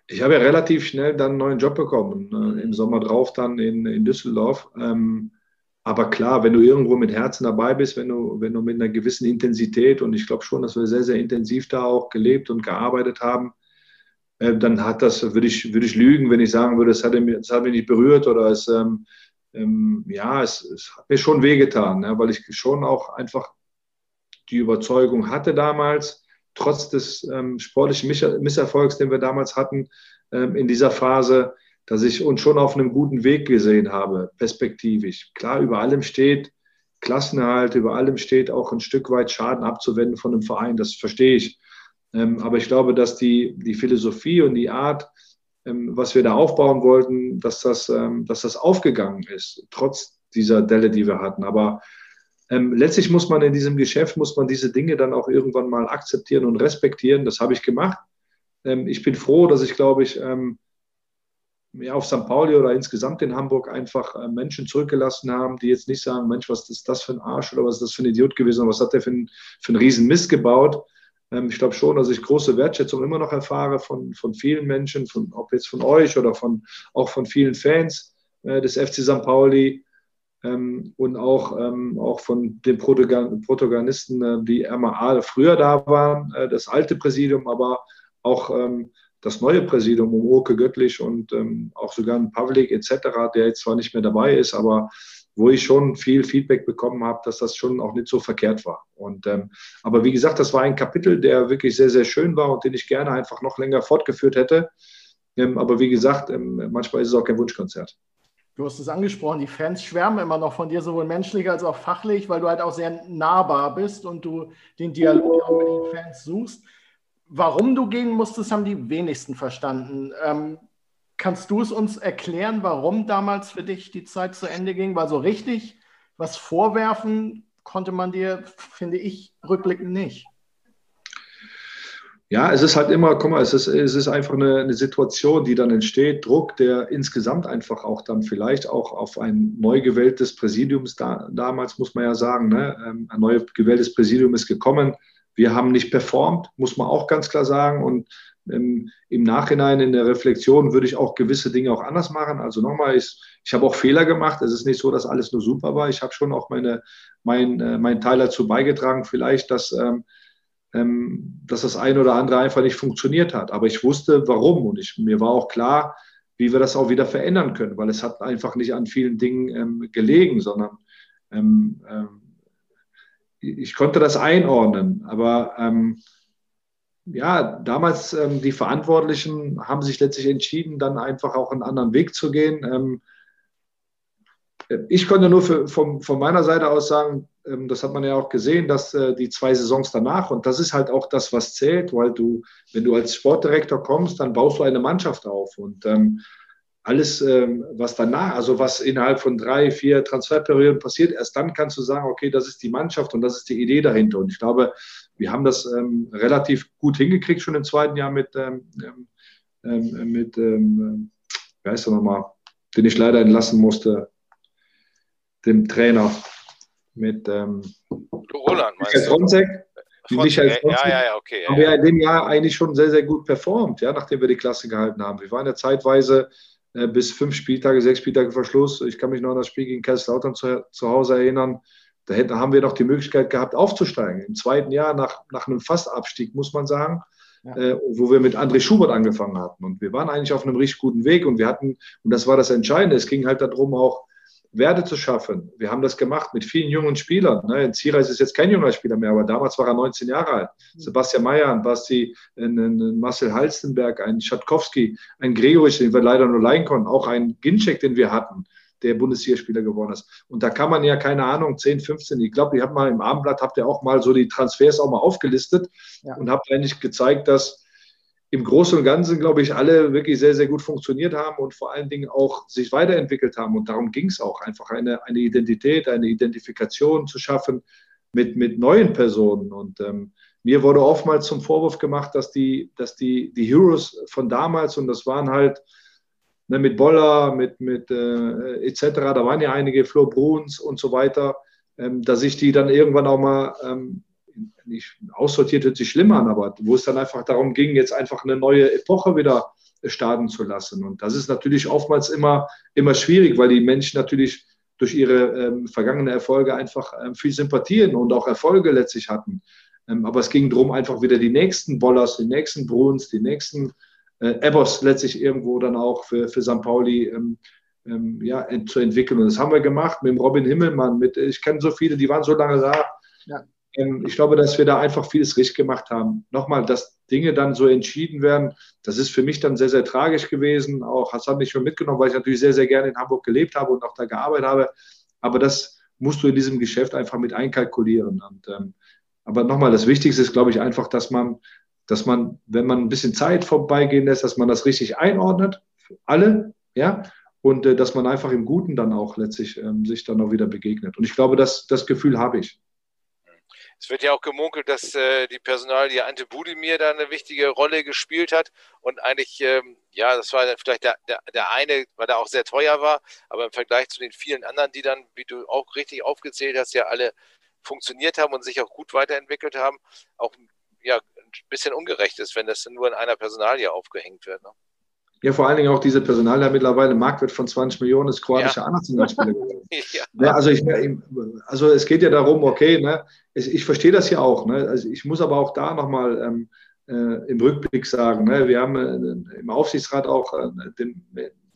Ich habe ja relativ schnell dann einen neuen Job bekommen, äh, im Sommer drauf dann in, in Düsseldorf. Ähm, aber klar, wenn du irgendwo mit Herzen dabei bist, wenn du, wenn du mit einer gewissen Intensität, und ich glaube schon, dass wir sehr, sehr intensiv da auch gelebt und gearbeitet haben, äh, dann hat das, würde ich, würde ich lügen, wenn ich sagen würde, es hat, hat mich nicht berührt oder es, ähm, ähm, ja, es, es, hat mir schon wehgetan, ne, weil ich schon auch einfach die Überzeugung hatte damals, trotz des ähm, sportlichen Misserfolgs, den wir damals hatten ähm, in dieser Phase, dass ich uns schon auf einem guten Weg gesehen habe, perspektivisch. Klar, über allem steht Klassenerhalt, über allem steht auch ein Stück weit Schaden abzuwenden von einem Verein, das verstehe ich. Ähm, aber ich glaube, dass die, die Philosophie und die Art, was wir da aufbauen wollten, dass das, ähm, dass das aufgegangen ist, trotz dieser Delle, die wir hatten. Aber ähm, letztlich muss man in diesem Geschäft, muss man diese Dinge dann auch irgendwann mal akzeptieren und respektieren. Das habe ich gemacht. Ähm, ich bin froh, dass ich, glaube ich, ähm, ja, auf St. Pauli oder insgesamt in Hamburg einfach äh, Menschen zurückgelassen haben, die jetzt nicht sagen, Mensch, was ist das für ein Arsch oder was ist das für ein Idiot gewesen oder was hat der für, ein, für einen riesen gebaut, ähm, ich glaube schon, dass ich große Wertschätzung immer noch erfahre von, von vielen Menschen, von, ob jetzt von euch oder von, auch von vielen Fans äh, des FC St. Pauli ähm, und auch, ähm, auch von den Protagonisten, äh, die MAA früher da waren, äh, das alte Präsidium, aber auch ähm, das neue Präsidium um Göttlich und ähm, auch sogar ein Pavlik etc., der jetzt zwar nicht mehr dabei ist, aber wo ich schon viel Feedback bekommen habe, dass das schon auch nicht so verkehrt war. Und, ähm, aber wie gesagt, das war ein Kapitel, der wirklich sehr, sehr schön war und den ich gerne einfach noch länger fortgeführt hätte. Ähm, aber wie gesagt, ähm, manchmal ist es auch kein Wunschkonzert.
Du hast es angesprochen, die Fans schwärmen immer noch von dir, sowohl menschlich als auch fachlich, weil du halt auch sehr nahbar bist und du den Dialog auch mit den Fans suchst. Warum du gehen musstest, haben die wenigsten verstanden. Ähm, Kannst du es uns erklären, warum damals für dich die Zeit zu Ende ging? Weil so richtig was vorwerfen konnte man dir, finde ich, rückblickend nicht.
Ja, es ist halt immer, guck mal, es ist, es ist einfach eine, eine, Situation, die dann entsteht, Druck, der insgesamt einfach auch dann vielleicht auch auf ein neu gewähltes Präsidium, da, damals muss man ja sagen, ne, ähm, ein neu gewähltes Präsidium ist gekommen. Wir haben nicht performt, muss man auch ganz klar sagen. Und Im Nachhinein in der Reflexion würde ich auch gewisse Dinge auch anders machen. Also nochmal, ich, ich habe auch Fehler gemacht. Es ist nicht so, dass alles nur super war. Ich habe schon auch meine, mein, äh, meinen Teil dazu beigetragen, vielleicht, dass, ähm, ähm, dass das eine oder andere einfach nicht funktioniert hat. Aber ich wusste, warum. Und ich, mir war auch klar, wie wir das auch wieder verändern können, weil es hat einfach nicht an vielen Dingen ähm, gelegen, sondern ähm, ähm, ich konnte das einordnen. Aber ähm, ja, damals ähm, die Verantwortlichen haben sich letztlich entschieden, dann einfach auch einen anderen Weg zu gehen. Ähm, ich konnte nur für, von, von, meiner Seite aus sagen, ähm, das hat man ja auch gesehen, dass äh, die zwei Saisons danach, und das ist halt auch das, was zählt, weil du, wenn du als Sportdirektor kommst, dann baust du eine Mannschaft auf. Und ähm, alles, ähm, was danach, also was innerhalb von drei, vier Transferperioden passiert, erst dann kannst du sagen, okay, das ist die Mannschaft und das ist die Idee dahinter. Und ich glaube, wir haben das ähm, relativ gut hingekriegt schon im zweiten Jahr mit, ähm, mit ähm, wie heißt er nochmal, den ich leider entlassen musste, dem Trainer mit ähm, Roland, Michael Fronzek. Michael Fronzek, ja, ja, ja, okay. haben wir in dem Jahr eigentlich schon sehr, sehr gut performt, ja, nachdem wir die Klasse gehalten haben. Wir waren ja zeitweise bis fünf Spieltage, sechs Spieltage Verschluss. Ich kann mich noch an das Spiel gegen Kaiserslautern zu, zu Hause erinnern. Da hätten, haben wir noch die Möglichkeit gehabt, aufzusteigen. Im zweiten Jahr nach, nach einem Fastabstieg, muss man sagen, ja. äh, wo wir mit André Schubert angefangen hatten. Und wir waren eigentlich auf einem richtig guten Weg und wir hatten, und das war das Entscheidende, es ging halt darum, auch Werte zu schaffen. Wir haben das gemacht mit vielen jungen Spielern. Ne? Ziereis ist jetzt kein junger Spieler mehr, aber damals war er 19 Jahre alt. Mhm. Sebastian Meyer, ein Basti, ein, ein Marcel Halstenberg, ein Schatkowski, ein Gregoritsch, den wir leider nur leihen konnten, auch ein Ginczek, den wir hatten. der Bundesligaspieler geworden ist. Und da kann man ja, keine Ahnung, 10, 15, ich glaube, ich habe mal im Abendblatt, habt ihr auch mal so die Transfers auch mal aufgelistet ja. und habt eigentlich gezeigt, dass im Großen und Ganzen, glaube ich, alle wirklich sehr, sehr gut funktioniert haben und vor allen Dingen auch sich weiterentwickelt haben. Und darum ging es auch, einfach eine, eine Identität, eine Identifikation zu schaffen mit, mit neuen Personen. Und ähm, mir wurde oftmals zum Vorwurf gemacht, dass die, dass die, die Heroes von damals, und das waren halt ne, mit Boller, mit, mit äh, etc., da waren ja einige, Flo Bruns und so weiter, ähm, dass ich die dann irgendwann auch mal ähm, nicht aussortiert hört sich schlimm an, aber wo es dann einfach darum ging, jetzt einfach eine neue Epoche wieder starten zu lassen. Und das ist natürlich oftmals immer, immer schwierig, weil die Menschen natürlich durch ihre ähm, vergangenen Erfolge einfach ähm, viel Sympathien und auch Erfolge letztlich hatten. Ähm, aber es ging darum, einfach wieder die nächsten Bollers, die nächsten Bruns, die nächsten äh, Ebbers letztlich irgendwo dann auch für, für St. Pauli ähm, ähm, ja, zu entwickeln. Und das haben wir gemacht mit Robin Himmelmann. Mit, ich kenne so viele, die waren so lange da. Ja. Ähm, ich glaube, dass wir da einfach vieles richtig gemacht haben. Nochmal, dass Dinge dann so entschieden werden, das ist für mich dann sehr, sehr tragisch gewesen. Auch Hassan nicht mehr mitgenommen, weil ich natürlich sehr, sehr gerne in Hamburg gelebt habe und auch da gearbeitet habe. Aber das musst du in diesem Geschäft einfach mit einkalkulieren. Und ähm, aber nochmal, das Wichtigste ist, glaube ich, einfach, dass man, dass man, wenn man ein bisschen Zeit vorbeigehen lässt, dass man das richtig einordnet, alle, ja, und äh, dass man einfach im Guten dann auch letztlich ähm, sich dann auch wieder begegnet. Und ich glaube, das, das Gefühl habe ich.
Es wird ja auch gemunkelt, dass äh, die Personalie Ante Budimir da eine wichtige Rolle gespielt hat und eigentlich, ähm, ja, das war vielleicht der, der, der eine, weil er auch sehr teuer war, aber im Vergleich zu den vielen anderen, die dann, wie du auch richtig aufgezählt hast, ja alle funktioniert haben und sich auch gut weiterentwickelt haben, auch ja, ein bisschen ungerecht ist, wenn das nur in einer Personalie aufgehängt wird. Ne?
Ja, vor allen Dingen auch diese Personalie mittlerweile Marktwert von 20 Millionen ist kroatischer ja. Nationalspieler ja. ja. also, ich, also es geht ja darum, okay, ne, ich, ich verstehe das ja auch. Ne, also ich muss aber auch da nochmal ähm, äh, im Rückblick sagen, ne, wir haben äh, im Aufsichtsrat auch äh, den,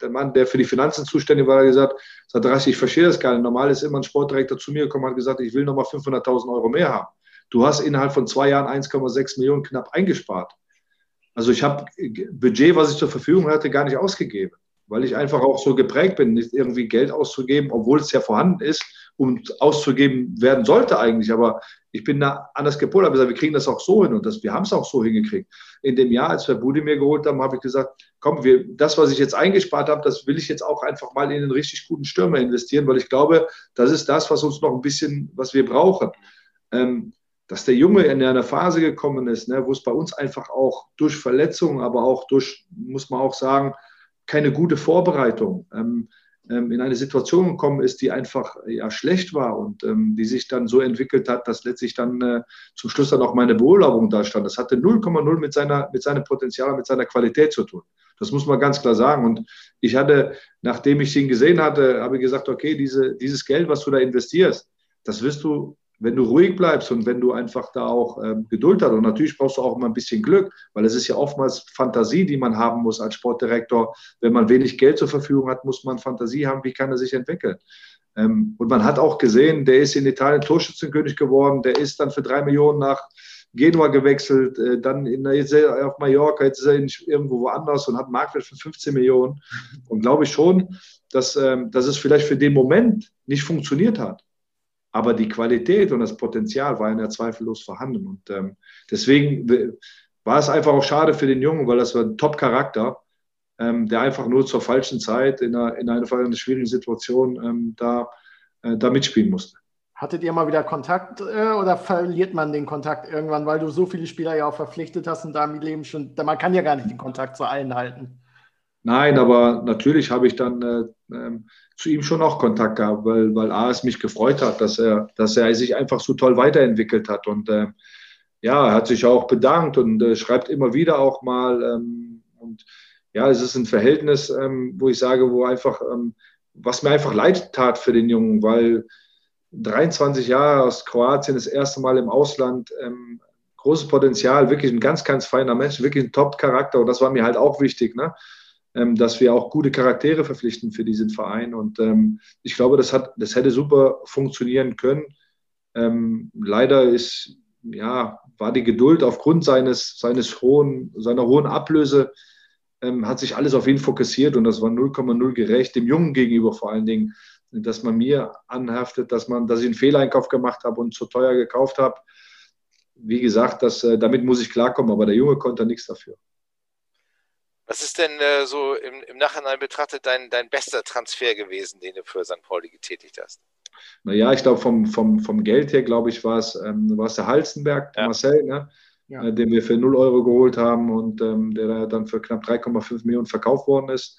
der Mann, der für die Finanzen zuständig war, gesagt, sagt, ich verstehe das gar nicht. Normal ist immer ein Sportdirektor zu mir gekommen und hat gesagt, ich will nochmal 500.000 Euro mehr haben. Du hast innerhalb von zwei Jahren 1,6 Millionen knapp eingespart. Also ich habe Budget, was ich zur Verfügung hatte, gar nicht ausgegeben, weil ich einfach auch so geprägt bin, nicht irgendwie Geld auszugeben, obwohl es ja vorhanden ist und auszugeben werden sollte eigentlich. Aber ich bin da anders gepolt, habe gesagt, wir kriegen das auch so hin und das, wir haben es auch so hingekriegt. In dem Jahr, als wir Budi mir geholt haben, habe ich gesagt, komm, wir, das, was ich jetzt eingespart habe, das will ich jetzt auch einfach mal in einen richtig guten Stürmer investieren, weil ich glaube, das ist das, was uns noch ein bisschen, was wir brauchen. Ähm, dass der Junge in einer Phase gekommen ist, ne, wo es bei uns einfach auch durch Verletzungen, aber auch durch, muss man auch sagen, keine gute Vorbereitung, ähm, ähm, in eine Situation gekommen ist, die einfach ja, schlecht war und ähm, die sich dann so entwickelt hat, dass letztlich dann äh, zum Schluss dann auch meine Beurlaubung da stand. Das hatte 0,0 mit, mit seinem Potenzial, mit seiner Qualität zu tun. Das muss man ganz klar sagen. Und ich hatte, nachdem ich ihn gesehen hatte, habe ich gesagt, okay, diese, dieses Geld, was du da investierst, das wirst du wenn du ruhig bleibst und wenn du einfach da auch ähm, Geduld hast und natürlich brauchst du auch immer ein bisschen Glück, weil es ist ja oftmals Fantasie, die man haben muss als Sportdirektor. Wenn man wenig Geld zur Verfügung hat, muss man Fantasie haben, wie kann er sich entwickeln. Ähm, und man hat auch gesehen, der ist in Italien Torschützenkönig geworden, der ist dann für drei Millionen nach Genua gewechselt, äh, dann in, auf Mallorca, jetzt ist er irgendwo woanders und hat Marktwert von 15 Millionen. Und glaube ich schon, dass, ähm, dass es vielleicht für den Moment nicht funktioniert hat. Aber die Qualität und das Potenzial waren ja zweifellos vorhanden. Und ähm, deswegen war es einfach auch schade für den Jungen, weil das war ein Top-Charakter, ähm, der einfach nur zur falschen Zeit in einer, in einer, in einer schwierigen Situation ähm, da, äh, da mitspielen musste.
Hattet ihr mal wieder Kontakt äh, oder verliert man den Kontakt irgendwann, weil du so viele Spieler ja auch verpflichtet hast und da im Leben schon, man kann ja gar nicht den Kontakt zu allen halten.
Nein, aber natürlich habe ich dann äh, ähm, zu ihm schon auch Kontakt gehabt, weil, weil A es mich gefreut hat, dass er, dass er sich einfach so toll weiterentwickelt hat. Und äh, ja, er hat sich auch bedankt und äh, schreibt immer wieder auch mal. Ähm, und ja, es ist ein Verhältnis, ähm, wo ich sage, wo einfach, ähm, was mir einfach leid tat für den Jungen, weil 23 Jahre aus Kroatien, das erste Mal im Ausland, ähm, großes Potenzial, wirklich ein ganz, ganz feiner Mensch, wirklich ein Top-Charakter und das war mir halt auch wichtig. Ne? Ähm, dass wir auch gute Charaktere verpflichten für diesen Verein. Und ähm, ich glaube, das, hat, das hätte super funktionieren können. Ähm, leider ist, ja, war die Geduld aufgrund seines, seines hohen, seiner hohen Ablöse ähm, hat sich alles auf ihn fokussiert und das war 0,0 gerecht, dem Jungen gegenüber vor allen Dingen, dass man mir anhaftet, dass, man, dass ich einen Fehleinkauf gemacht habe und zu teuer gekauft habe. Wie gesagt, das, äh, damit muss ich klarkommen, aber der Junge konnte nichts dafür.
Was ist denn äh, so im, im, Nachhinein betrachtet dein, dein bester Transfer gewesen, den du für St. Pauli getätigt hast?
Naja, ich glaube, vom, vom, vom Geld her, glaube ich, war es ähm, der Halstenberg, ja. Marcel, ne? ja. äh, den wir für 0 Euro geholt haben und ähm, der dann für knapp 3,5 Millionen verkauft worden ist.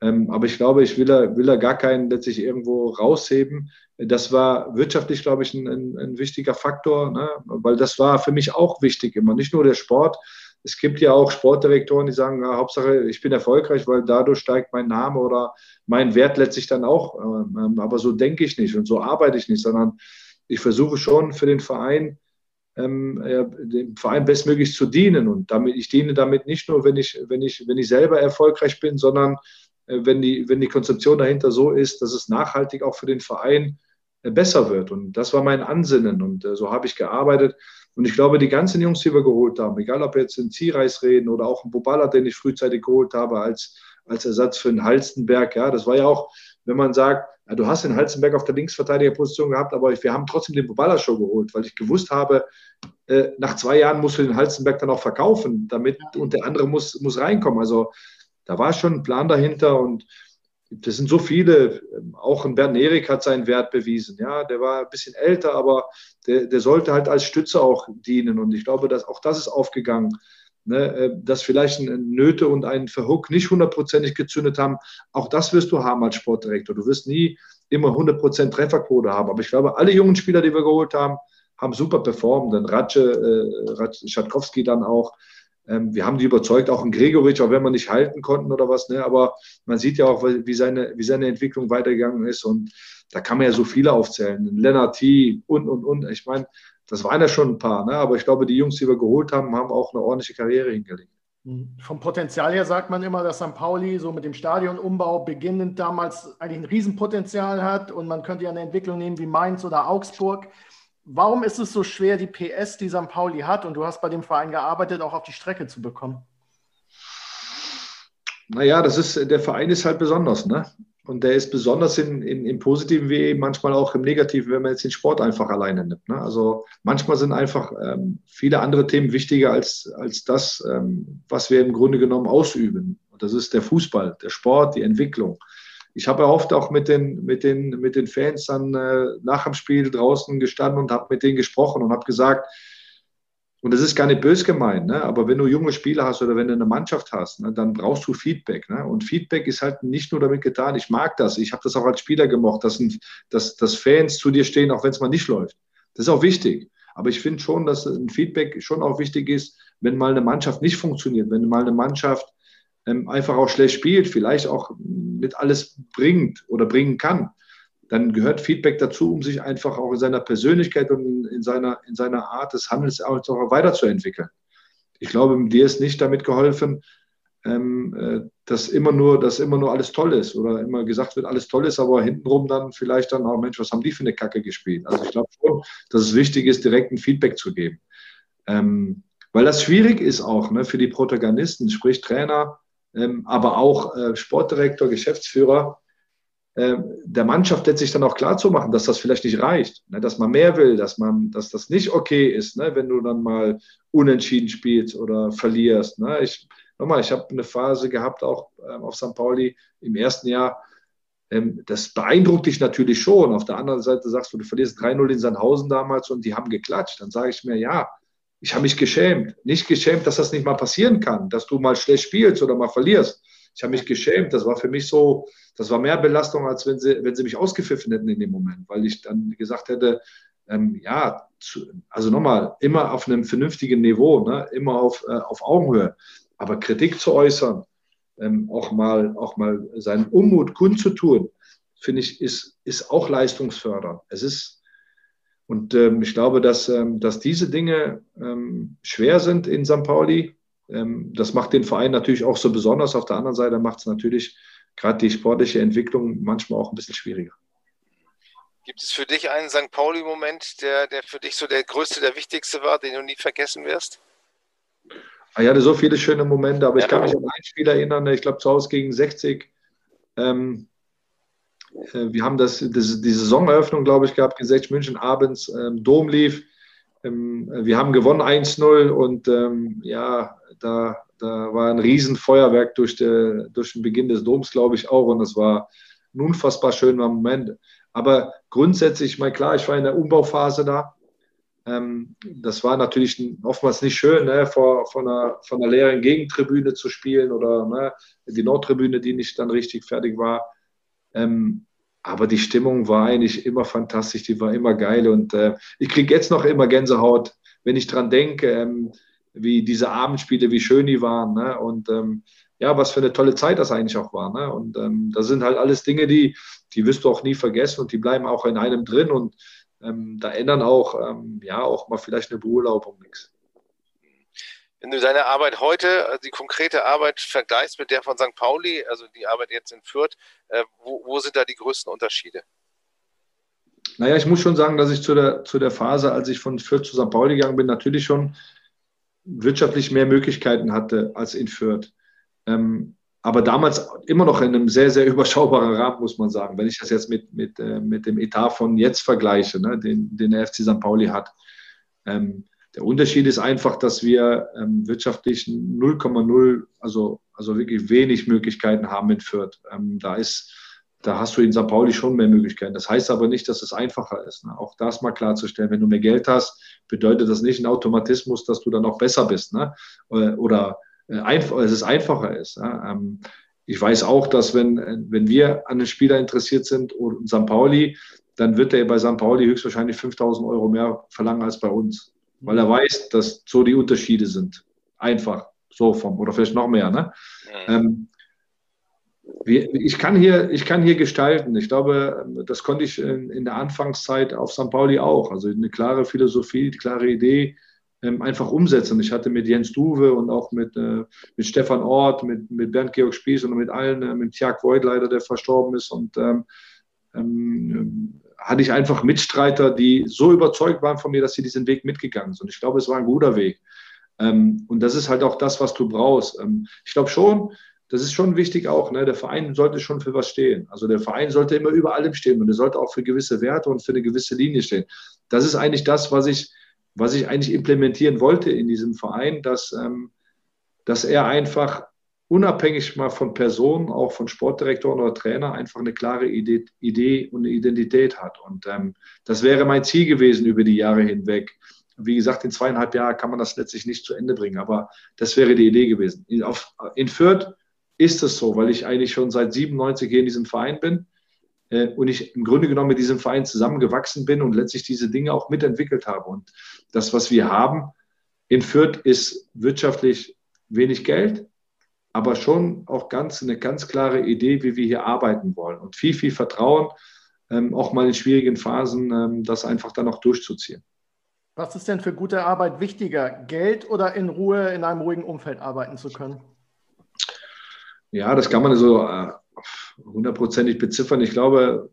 Ähm, aber ich glaube, ich will da, will da gar keinen letztlich irgendwo rausheben. Das war wirtschaftlich, glaube ich, ein, ein, ein wichtiger Faktor, ne? weil das war für mich auch wichtig immer. Nicht nur der Sport, es gibt ja auch Sportdirektoren, die sagen, ja, Hauptsache, ich bin erfolgreich, weil dadurch steigt mein Name oder mein Wert letztlich dann auch. Ähm, aber so denke ich nicht und so arbeite ich nicht, sondern ich versuche schon für den Verein, ähm, dem Verein bestmöglich zu dienen. Und damit, ich diene damit nicht nur, wenn ich, wenn ich, wenn ich selber erfolgreich bin, sondern äh, wenn, die, wenn die Konzeption dahinter so ist, dass es nachhaltig auch für den Verein äh, besser wird. Und das war mein Ansinnen und äh, so habe ich gearbeitet. Und ich glaube, die ganzen Jungs, die wir geholt haben, egal ob wir jetzt in Ziereis reden oder auch einen Bobala, den ich frühzeitig geholt habe als, als Ersatz für einen Halstenberg, ja, das war ja auch, wenn man sagt, ja, du hast den Halstenberg auf der Linksverteidigerposition gehabt, aber wir haben trotzdem den Bobala schon geholt, weil ich gewusst habe, äh, nach zwei Jahren musst du den Halstenberg dann auch verkaufen, damit und der andere muss, muss reinkommen. Also da war schon ein Plan dahinter und das sind so viele, auch ein Bernd Erik hat seinen Wert bewiesen. Ja, der war ein bisschen älter, aber der, der sollte halt als Stütze auch dienen. Und ich glaube, dass auch das ist aufgegangen. Ne, äh, dass vielleicht ein Nöte und ein Verhook nicht hundertprozentig gezündet haben. Auch das wirst du haben als Sportdirektor. Du wirst nie immer 100% Trefferquote haben. Aber ich glaube, alle jungen Spieler, die wir geholt haben, haben super performt. Dann Ratsche, äh, Schatkowski dann auch. Ähm, wir haben die überzeugt, auch ein Gregoritsch, auch wenn wir nicht halten konnten oder was. Ne? Aber man sieht ja auch, wie seine, wie seine Entwicklung weitergegangen ist. Und da kann man ja so viele aufzählen. Lennart T. und, und, und. Ich meine, das waren ja schon ein paar. Ne? Aber ich glaube, die Jungs, die wir geholt haben, haben auch eine ordentliche Karriere hingelegt.
Mhm. Vom Potenzial her sagt man immer, dass St. Pauli so mit dem Stadionumbau beginnend damals eigentlich ein Riesenpotenzial hat und man könnte ja eine Entwicklung nehmen wie Mainz oder Augsburg. Warum ist es so schwer, die PS, die St. Pauli hat, und du hast bei dem Verein gearbeitet, auch auf die Strecke zu bekommen?
Naja, das ist, der Verein ist halt besonders, ne? Und der ist besonders in, in, im positiven wie manchmal auch im negativen, wenn man jetzt den Sport einfach alleine nimmt. Ne? Also manchmal sind einfach ähm, viele andere Themen wichtiger als, als das, ähm, was wir im Grunde genommen ausüben. Und das ist der Fußball, der Sport, die Entwicklung ich habe ja oft auch mit den, mit den, mit den Fans dann äh, nach dem Spiel draußen gestanden und habe mit denen gesprochen und habe gesagt, und das ist gar nicht bös gemeint, ne? aber wenn du junge Spieler hast oder wenn du eine Mannschaft hast, ne, dann brauchst du Feedback. Ne? Und Feedback ist halt nicht nur damit getan, ich mag das, ich habe das auch als Spieler gemocht, dass, dass, dass Fans zu dir stehen, auch wenn es mal nicht läuft. Das ist auch wichtig. Aber ich finde schon, dass ein Feedback schon auch wichtig ist, wenn mal eine Mannschaft nicht funktioniert, wenn mal eine Mannschaft einfach auch schlecht spielt, vielleicht auch mit alles bringt oder bringen kann, dann gehört Feedback dazu, um sich einfach auch in seiner Persönlichkeit und in seiner, in seiner Art des Handels auch weiterzuentwickeln. Ich glaube, dir ist nicht damit geholfen, ähm, äh, dass immer nur, dass immer nur alles toll ist oder immer gesagt wird, alles toll ist, aber hintenrum dann vielleicht dann auch, Mensch, was haben die für eine Kacke gespielt? Also ich glaube schon, dass es wichtig ist, direkt ein Feedback zu geben. Ähm, weil das schwierig ist auch ne, für die Protagonisten, sprich Trainer, ähm, aber auch äh, Sportdirektor, Geschäftsführer, äh, der Mannschaft letztlich dann auch klar zu machen, dass das vielleicht nicht reicht, ne, dass man mehr will, dass man, dass das nicht okay ist, ne, wenn du dann mal unentschieden spielst oder verlierst. Ne. Ich, nochmal, ich habe eine Phase gehabt auch ähm, auf St. Pauli im ersten Jahr. Ähm, das beeindruckt dich natürlich schon. Auf der anderen Seite sagst du, du verlierst 3-0 in Sandhausen damals und die haben geklatscht. Dann sage ich mir, ja, ich habe mich geschämt. Nicht geschämt, dass das nicht mal passieren kann, dass du mal schlecht spielst oder mal verlierst. Ich habe mich geschämt. Das war für mich so, das war mehr Belastung, als wenn sie, wenn sie mich ausgepfiffen hätten in dem Moment, weil ich dann gesagt hätte, ähm, ja, zu, also nochmal, immer auf einem vernünftigen Niveau, ne? immer auf, äh, auf Augenhöhe. Aber Kritik zu äußern, ähm, auch, mal, auch mal seinen Unmut kundzutun, finde ich, ist, ist auch leistungsfördernd. Es ist, und ähm, ich glaube, dass, ähm, dass diese Dinge ähm, schwer sind in St. Pauli. Ähm, das macht den Verein natürlich auch so besonders. Auf der anderen Seite macht es natürlich gerade die sportliche Entwicklung manchmal auch ein bisschen schwieriger.
Gibt es für dich einen St. Pauli-Moment, der, der für dich so der größte, der wichtigste war, den du nie vergessen wirst?
Ich hatte so viele schöne Momente, aber ja. ich kann mich an ein Spiel erinnern, ich glaube zu Hause gegen 60. Ähm, äh, wir haben das, das, die Saisoneröffnung, glaube ich, gehabt, gegen 60 München abends, ähm, Dom lief. Ähm, wir haben gewonnen 1-0 und ähm, ja, da, da war ein Riesenfeuerwerk durch, de, durch den Beginn des Doms, glaube ich, auch. Und das war ein unfassbar schöner Moment. Aber grundsätzlich, ich klar, ich war in der Umbauphase da. Ähm, das war natürlich oftmals nicht schön, ne, vor, vor, einer, vor einer leeren Gegentribüne zu spielen oder ne, die Nordtribüne, die nicht dann richtig fertig war. Ähm, aber die Stimmung war eigentlich immer fantastisch, die war immer geil und äh, ich kriege jetzt noch immer Gänsehaut, wenn ich dran denke, ähm, wie diese Abendspiele, wie schön die waren ne? und ähm, ja, was für eine tolle Zeit das eigentlich auch war. Ne? Und ähm, das sind halt alles Dinge, die, die wirst du auch nie vergessen und die bleiben auch in einem drin und ähm, da ändern auch, ähm, ja, auch mal vielleicht eine Beurlaubung nichts.
Wenn du deine Arbeit heute, also die konkrete Arbeit vergleichst mit der von St. Pauli, also die Arbeit jetzt in Fürth, äh, wo, wo sind da die größten Unterschiede?
Naja, ich muss schon sagen, dass ich zu der, zu der Phase, als ich von Fürth zu St. Pauli gegangen bin, natürlich schon wirtschaftlich mehr Möglichkeiten hatte als in Fürth. Ähm, aber damals immer noch in einem sehr, sehr überschaubaren Rahmen, muss man sagen. Wenn ich das jetzt mit, mit, äh, mit dem Etat von jetzt vergleiche, ne, den, den der FC St. Pauli hat. Ähm, der Unterschied ist einfach, dass wir ähm, wirtschaftlich 0,0, also, also wirklich wenig Möglichkeiten haben mit Fürth. Ähm, da ist, da hast du in St. Pauli schon mehr Möglichkeiten. Das heißt aber nicht, dass es einfacher ist. Ne? Auch das mal klarzustellen. Wenn du mehr Geld hast, bedeutet das nicht ein Automatismus, dass du dann auch besser bist. Ne? Oder äh, einfach, es einfacher ist. Ähm, ich weiß auch, dass wenn, wenn wir an einen Spieler interessiert sind und St. Pauli, dann wird er bei St. Pauli höchstwahrscheinlich 5000 Euro mehr verlangen als bei uns, weil er weiß, dass so die Unterschiede sind. Einfach so vom, oder vielleicht noch mehr. Ne? Ähm, ich, kann hier, ich kann hier gestalten. Ich glaube, das konnte ich in, in der Anfangszeit auf St. Pauli auch. Also eine klare Philosophie, eine klare Idee, ähm, einfach umsetzen. Ich hatte mit Jens Duwe und auch mit, äh, mit Stefan Ort, mit, mit Bernd Georg Spieß und mit allen, äh, mit Tjag Voigt leider, der verstorben ist. Und ähm, ähm, hatte ich einfach Mitstreiter, die so überzeugt waren von mir, dass sie diesen Weg mitgegangen sind. Und ich glaube, es war ein guter Weg. Ähm, und das ist halt auch das, was du brauchst. Ähm, ich glaube schon, das ist schon wichtig auch. Ne? Der Verein sollte schon für was stehen. Also der Verein sollte immer über allem stehen und er sollte auch für gewisse Werte und für eine gewisse Linie stehen. Das ist eigentlich das, was ich was ich eigentlich implementieren wollte in diesem Verein, dass, ähm, dass er einfach unabhängig mal von Personen, auch von Sportdirektoren oder Trainer, einfach eine klare Idee, Idee und eine Identität hat. Und ähm, das wäre mein Ziel gewesen über die Jahre hinweg. Wie gesagt, in zweieinhalb Jahren kann man das letztlich nicht zu Ende bringen, aber das wäre die Idee gewesen. In, auf, in Fürth ist es so, weil ich eigentlich schon seit 97 hier in diesem Verein bin äh, und ich im Grunde genommen mit diesem Verein zusammengewachsen bin und letztlich diese Dinge auch mitentwickelt habe. Und das, was wir haben in Fürth, ist wirtschaftlich wenig Geld, aber schon auch ganz eine ganz klare Idee, wie wir hier arbeiten wollen und viel, viel Vertrauen, ähm, auch mal in schwierigen Phasen, ähm, das einfach dann auch durchzuziehen.
Was ist denn für gute Arbeit wichtiger, Geld oder in Ruhe in einem ruhigen Umfeld arbeiten zu können?
Ja, das kann man so äh, hundertprozentig beziffern. Ich glaube,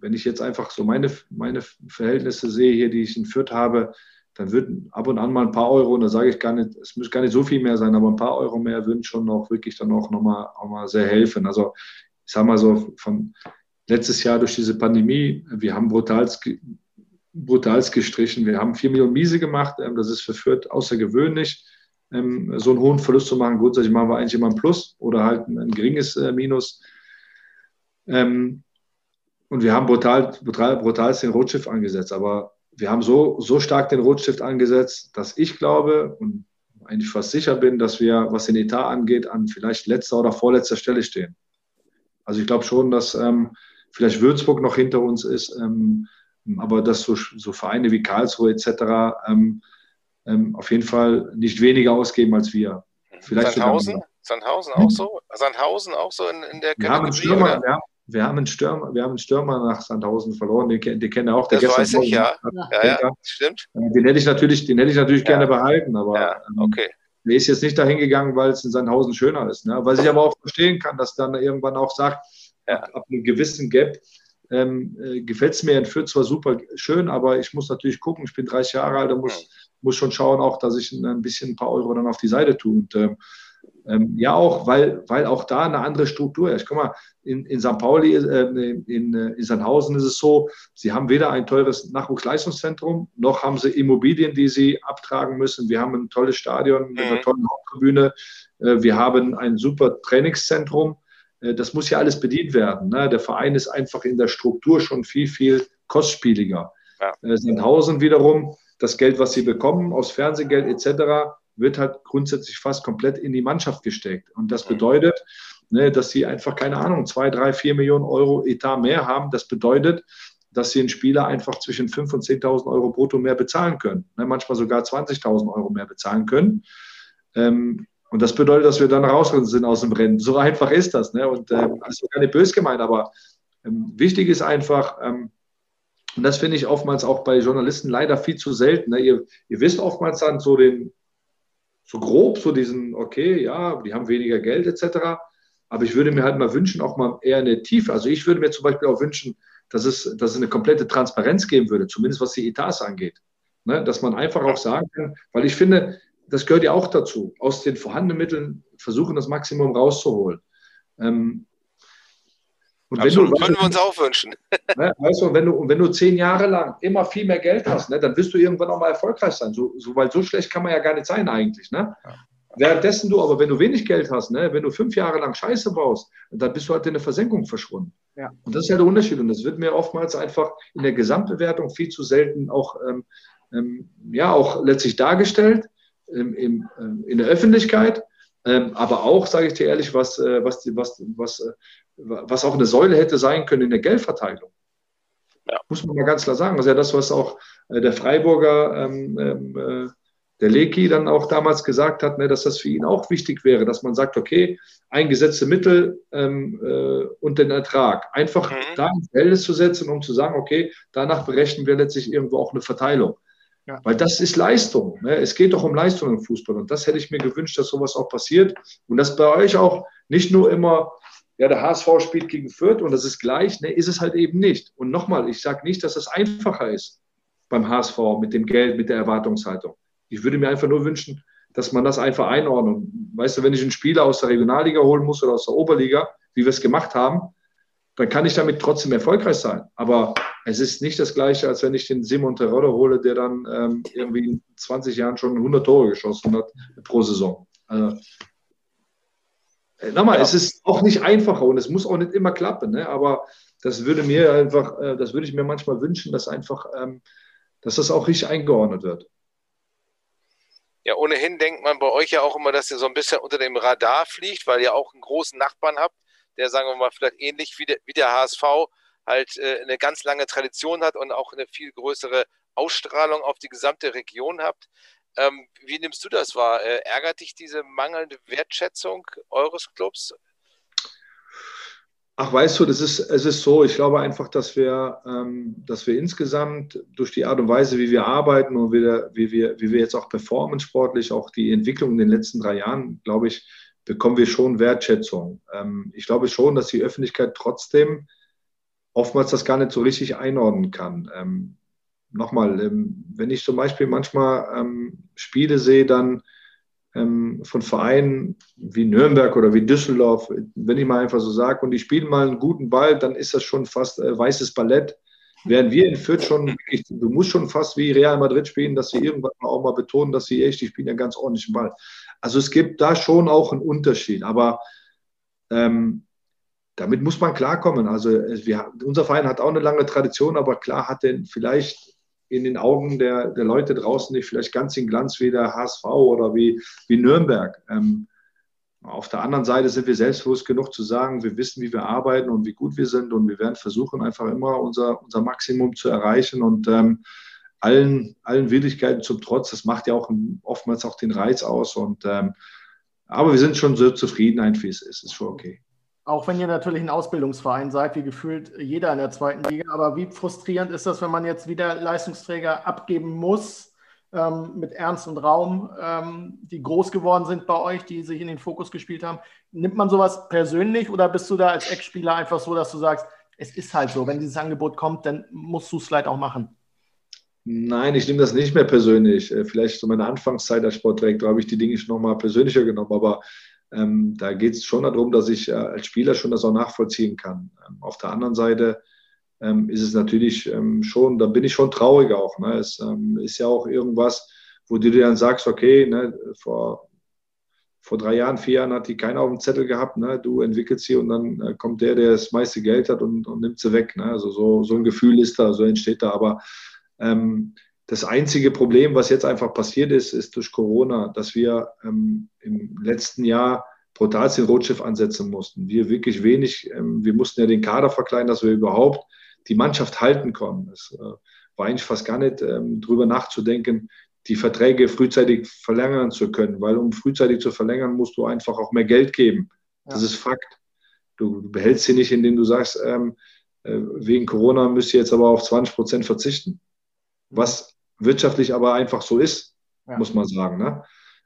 wenn ich jetzt einfach so meine, meine Verhältnisse sehe hier, die ich in Fürth habe, dann würden ab und an mal ein paar Euro, und da sage ich gar nicht, es muss gar nicht so viel mehr sein, aber ein paar Euro mehr würden schon auch wirklich dann auch nochmal auch mal sehr helfen. Also ich sage mal so, von letztes Jahr durch diese Pandemie, wir haben brutals, brutals gestrichen, wir haben vier Millionen Miese gemacht, ähm, das ist für Fürth außergewöhnlich, ähm, so einen hohen Verlust zu machen. Grundsätzlich machen wir eigentlich immer ein Plus oder halt ein geringes äh, Minus. Ähm, und wir haben brutal, brutal, brutal den Rotschiff angesetzt. Aber wir haben so, so stark den Rotstift angesetzt, dass ich glaube und eigentlich fast sicher bin, dass wir, was den Etat angeht, an vielleicht letzter oder vorletzter Stelle stehen. Also ich glaube schon, dass ähm, vielleicht Würzburg noch hinter uns ist, ähm, aber dass so, so, Vereine wie Karlsruhe etc. Ähm, ähm, auf jeden Fall nicht weniger ausgeben als wir.
Vielleicht Sandhausen? Sandhausen auch so? Sandhausen auch so in, in der
Kategorie? Wir haben, Stürmer, wir, haben, wir haben einen Stürmer, wir haben einen Stürmer nach Sandhausen verloren, den, den kennt er auch.
Der das weiß ich, ja. Ja, ja, ja, stimmt.
Den hätte ich natürlich, den hätte ich natürlich gerne behalten, aber
ja, ähm, okay.
der ist jetzt nicht dahin gegangen, weil es in Sandhausen schöner ist. Ne? Was ich aber auch verstehen kann, dass dann irgendwann auch sagt, ab, ab einem gewissen Gap ähm, äh, gefällt es mir in Fürth zwar super schön, aber ich muss natürlich gucken, ich bin 30 Jahre alt, und muss, muss schon schauen auch, dass ich ein bisschen ein paar Euro dann auf die Seite tue. Und, ähm, ähm, ja, auch, weil, weil auch da eine andere Struktur ist. Guck mal, in, in St. Pauli, äh, in, in Sandhausen ist es so, sie haben weder ein teures Nachwuchsleistungszentrum, noch haben sie Immobilien, die sie abtragen müssen. Wir haben ein tolles Stadion mit einer mhm. tollen Haupttribüne. Äh, wir haben ein super Trainingszentrum. Äh, das muss ja alles bedient werden. Ne? Der Verein ist einfach in der Struktur schon viel, viel kostspieliger. Ja. Äh, Sandhausen wiederum, das Geld, was sie bekommen aus Fernsehgeld etc., wird halt grundsätzlich fast komplett in die Mannschaft gesteckt. Und das bedeutet, ne, dass sie einfach, keine Ahnung, zwei, drei, vier Millionen Euro Etat mehr haben. Das bedeutet, dass sie einen Spieler einfach zwischen 5.000 und 10.000 Euro brutto mehr bezahlen können. Ne, manchmal sogar 20.000 Euro mehr bezahlen können. Ähm, und das bedeutet, dass wir dann raus sind aus dem Rennen. So einfach ist das. Ne? Und äh, das ist gar nicht böse gemeint, aber ähm, wichtig ist einfach, ähm, und das finde ich oftmals auch bei Journalisten leider viel zu selten. Ne? Ihr, ihr wisst oftmals dann so den, so grob, so diesen, okay, ja, die haben weniger Geld etc. Aber ich würde mir halt mal wünschen, auch mal eher eine Tiefe. Also ich würde mir zum Beispiel auch wünschen, dass es, dass es eine komplette Transparenz geben würde, zumindest was die Etats angeht. Ne? Dass man einfach auch sagen kann, weil ich finde, das gehört ja auch dazu, aus den vorhandenen Mitteln versuchen, das Maximum rauszuholen. Ähm,
und wenn du, können wir uns auch wünschen.
Ne, weißt du, wenn du, wenn du zehn Jahre lang immer viel mehr Geld hast, ne, dann wirst du irgendwann auch mal erfolgreich sein. So, so, weil so schlecht kann man ja gar nicht sein eigentlich. Ne? Ja. Währenddessen du aber, wenn du wenig Geld hast, ne, wenn du fünf Jahre lang Scheiße baust, dann bist du halt in der Versenkung verschwunden. Ja. Und das ist ja der Unterschied. Und das wird mir oftmals einfach in der Gesamtbewertung viel zu selten auch, ähm, ähm, ja, auch letztlich dargestellt im, im, ähm, in der Öffentlichkeit, ähm, aber auch, sage ich dir ehrlich, was, äh, was, was, was, äh, was auch eine Säule hätte sein können in der Geldverteilung. Ja. Muss man mal ganz klar sagen. Das ist ja das, was auch äh, der Freiburger, ähm, ähm, der Leki dann auch damals gesagt hat, ne, dass das für ihn auch wichtig wäre, dass man sagt, okay, eingesetzte Mittel ähm, äh, und den Ertrag einfach mhm. da ins Verhältnis zu setzen, um zu sagen, okay, danach berechnen wir letztlich irgendwo auch eine Verteilung. Ja. Weil das ist Leistung. Ne? Es geht doch um Leistung im Fußball. Und das hätte ich mir gewünscht, dass sowas auch passiert. Und dass bei euch auch nicht nur immer, ja, der HSV spielt gegen Fürth und das ist gleich, ne, ist es halt eben nicht. Und nochmal, ich sage nicht, dass es einfacher ist beim HSV mit dem Geld, mit der Erwartungshaltung. Ich würde mir einfach nur wünschen, dass man das einfach einordnet. Weißt du, wenn ich einen Spieler aus der Regionalliga holen muss oder aus der Oberliga, wie wir es gemacht haben, dann kann ich damit trotzdem erfolgreich sein. Aber es ist nicht das Gleiche, als wenn ich den Simon Terodde hole, der dann ähm, irgendwie in 20 Jahren schon 100 Tore geschossen hat pro Saison. Also, nochmal, ja. es ist auch nicht einfacher und es muss auch nicht immer klappen, ne? aber das würde mir einfach, äh, das würde ich mir manchmal wünschen, dass einfach, ähm, dass das auch richtig eingeordnet wird.
Ja, ohnehin denkt man bei euch ja auch immer, dass ihr so ein bisschen unter dem Radar fliegt, weil ihr auch einen großen Nachbarn habt, der, sagen wir mal, vielleicht ähnlich wie der, wie der HSV halt äh, eine ganz lange Tradition hat und auch eine viel größere Ausstrahlung auf die gesamte Region habt. Ähm, wie nimmst du das wahr? Äh, ärgert dich diese mangelnde Wertschätzung eures Clubs?
Ach, weißt du, das ist, es ist so, ich glaube einfach, dass wir, ähm, dass wir insgesamt durch die Art und Weise, wie wir arbeiten und wie, wir, wie wir jetzt auch performen sportlich, auch die Entwicklung in den letzten drei Jahren, glaube ich, bekommen wir schon Wertschätzung. Ähm, ich glaube schon, dass die Öffentlichkeit trotzdem oftmals das gar nicht so richtig einordnen kann. Ähm, nochmal, ähm, wenn ich zum Beispiel manchmal ähm, Spiele sehe, dann ähm, von Vereinen wie Nürnberg oder wie Düsseldorf, wenn ich mal einfach so sage, und die spielen mal einen guten Ball, dann ist das schon fast äh, weißes Ballett. Während wir in Fürth schon, wirklich, du musst schon fast wie Real Madrid spielen, dass sie irgendwann auch mal betonen, dass sie echt, die spielen ja ganz ordentlichen Ball. Also es gibt da schon auch einen Unterschied. Aber ähm, damit muss man klarkommen. Also wir, unser Verein hat auch eine lange Tradition, aber klar hat den vielleicht in den Augen der, der Leute draußen nicht vielleicht ganz den Glanz wie der HSV oder wie, wie Nürnberg. Ähm, auf der anderen Seite sind wir selbstbewusst genug zu sagen, wir wissen, wie wir arbeiten und wie gut wir sind und wir werden versuchen, einfach immer unser, unser Maximum zu erreichen und ähm, allen, allen Widrigkeiten zum Trotz, das macht ja auch oftmals auch den Reiz aus. Und, ähm, aber wir sind schon so zufrieden, wie es ist. Ist schon okay.
Auch wenn ihr natürlich ein Ausbildungsverein seid, wie gefühlt jeder in der zweiten Liga. Aber wie frustrierend ist das, wenn man jetzt wieder Leistungsträger abgeben muss ähm, mit Ernst und Raum, ähm, die groß geworden sind bei euch, die sich in den Fokus gespielt haben? Nimmt man sowas persönlich oder bist du da als Ex-Spieler einfach so, dass du sagst, es ist halt so, wenn dieses Angebot kommt, dann musst du es vielleicht auch machen.
Nein, ich nehme das nicht mehr persönlich. Äh, vielleicht zu meiner Anfangszeit als Sportdirektor habe ich die Dinge schon nochmal persönlicher genommen, aber ähm, da geht es schon darum, dass ich äh, als Spieler schon das auch nachvollziehen kann. Ähm, auf der anderen Seite ähm, ist es natürlich ähm, schon, da bin ich schon traurig auch. Ne? Es ähm, ist ja auch irgendwas, wo du dir dann sagst, okay, ne, vor, vor drei Jahren, vier Jahren hat die keiner auf dem Zettel gehabt, ne? du entwickelst sie und dann äh, kommt der, der das meiste Geld hat und, und nimmt sie weg. Ne? Also so, so ein Gefühl ist da, so entsteht da. Aber ähm, das einzige Problem, was jetzt einfach passiert ist, ist durch Corona, dass wir ähm, im letzten Jahr brutal den Rotschiff ansetzen mussten. Wir wirklich wenig, ähm, wir mussten ja den Kader verkleinern, dass wir überhaupt die Mannschaft halten konnten. Es äh, war eigentlich fast gar nicht ähm, drüber nachzudenken, die Verträge frühzeitig verlängern zu können, weil um frühzeitig zu verlängern, musst du einfach auch mehr Geld geben. Ja. Das ist Fakt. Du, behältst sie nicht, indem du sagst, ähm, äh, wegen Corona müsst ihr jetzt aber auf 20 Prozent verzichten was wirtschaftlich aber einfach so ist, ja. muss man sagen. Ne?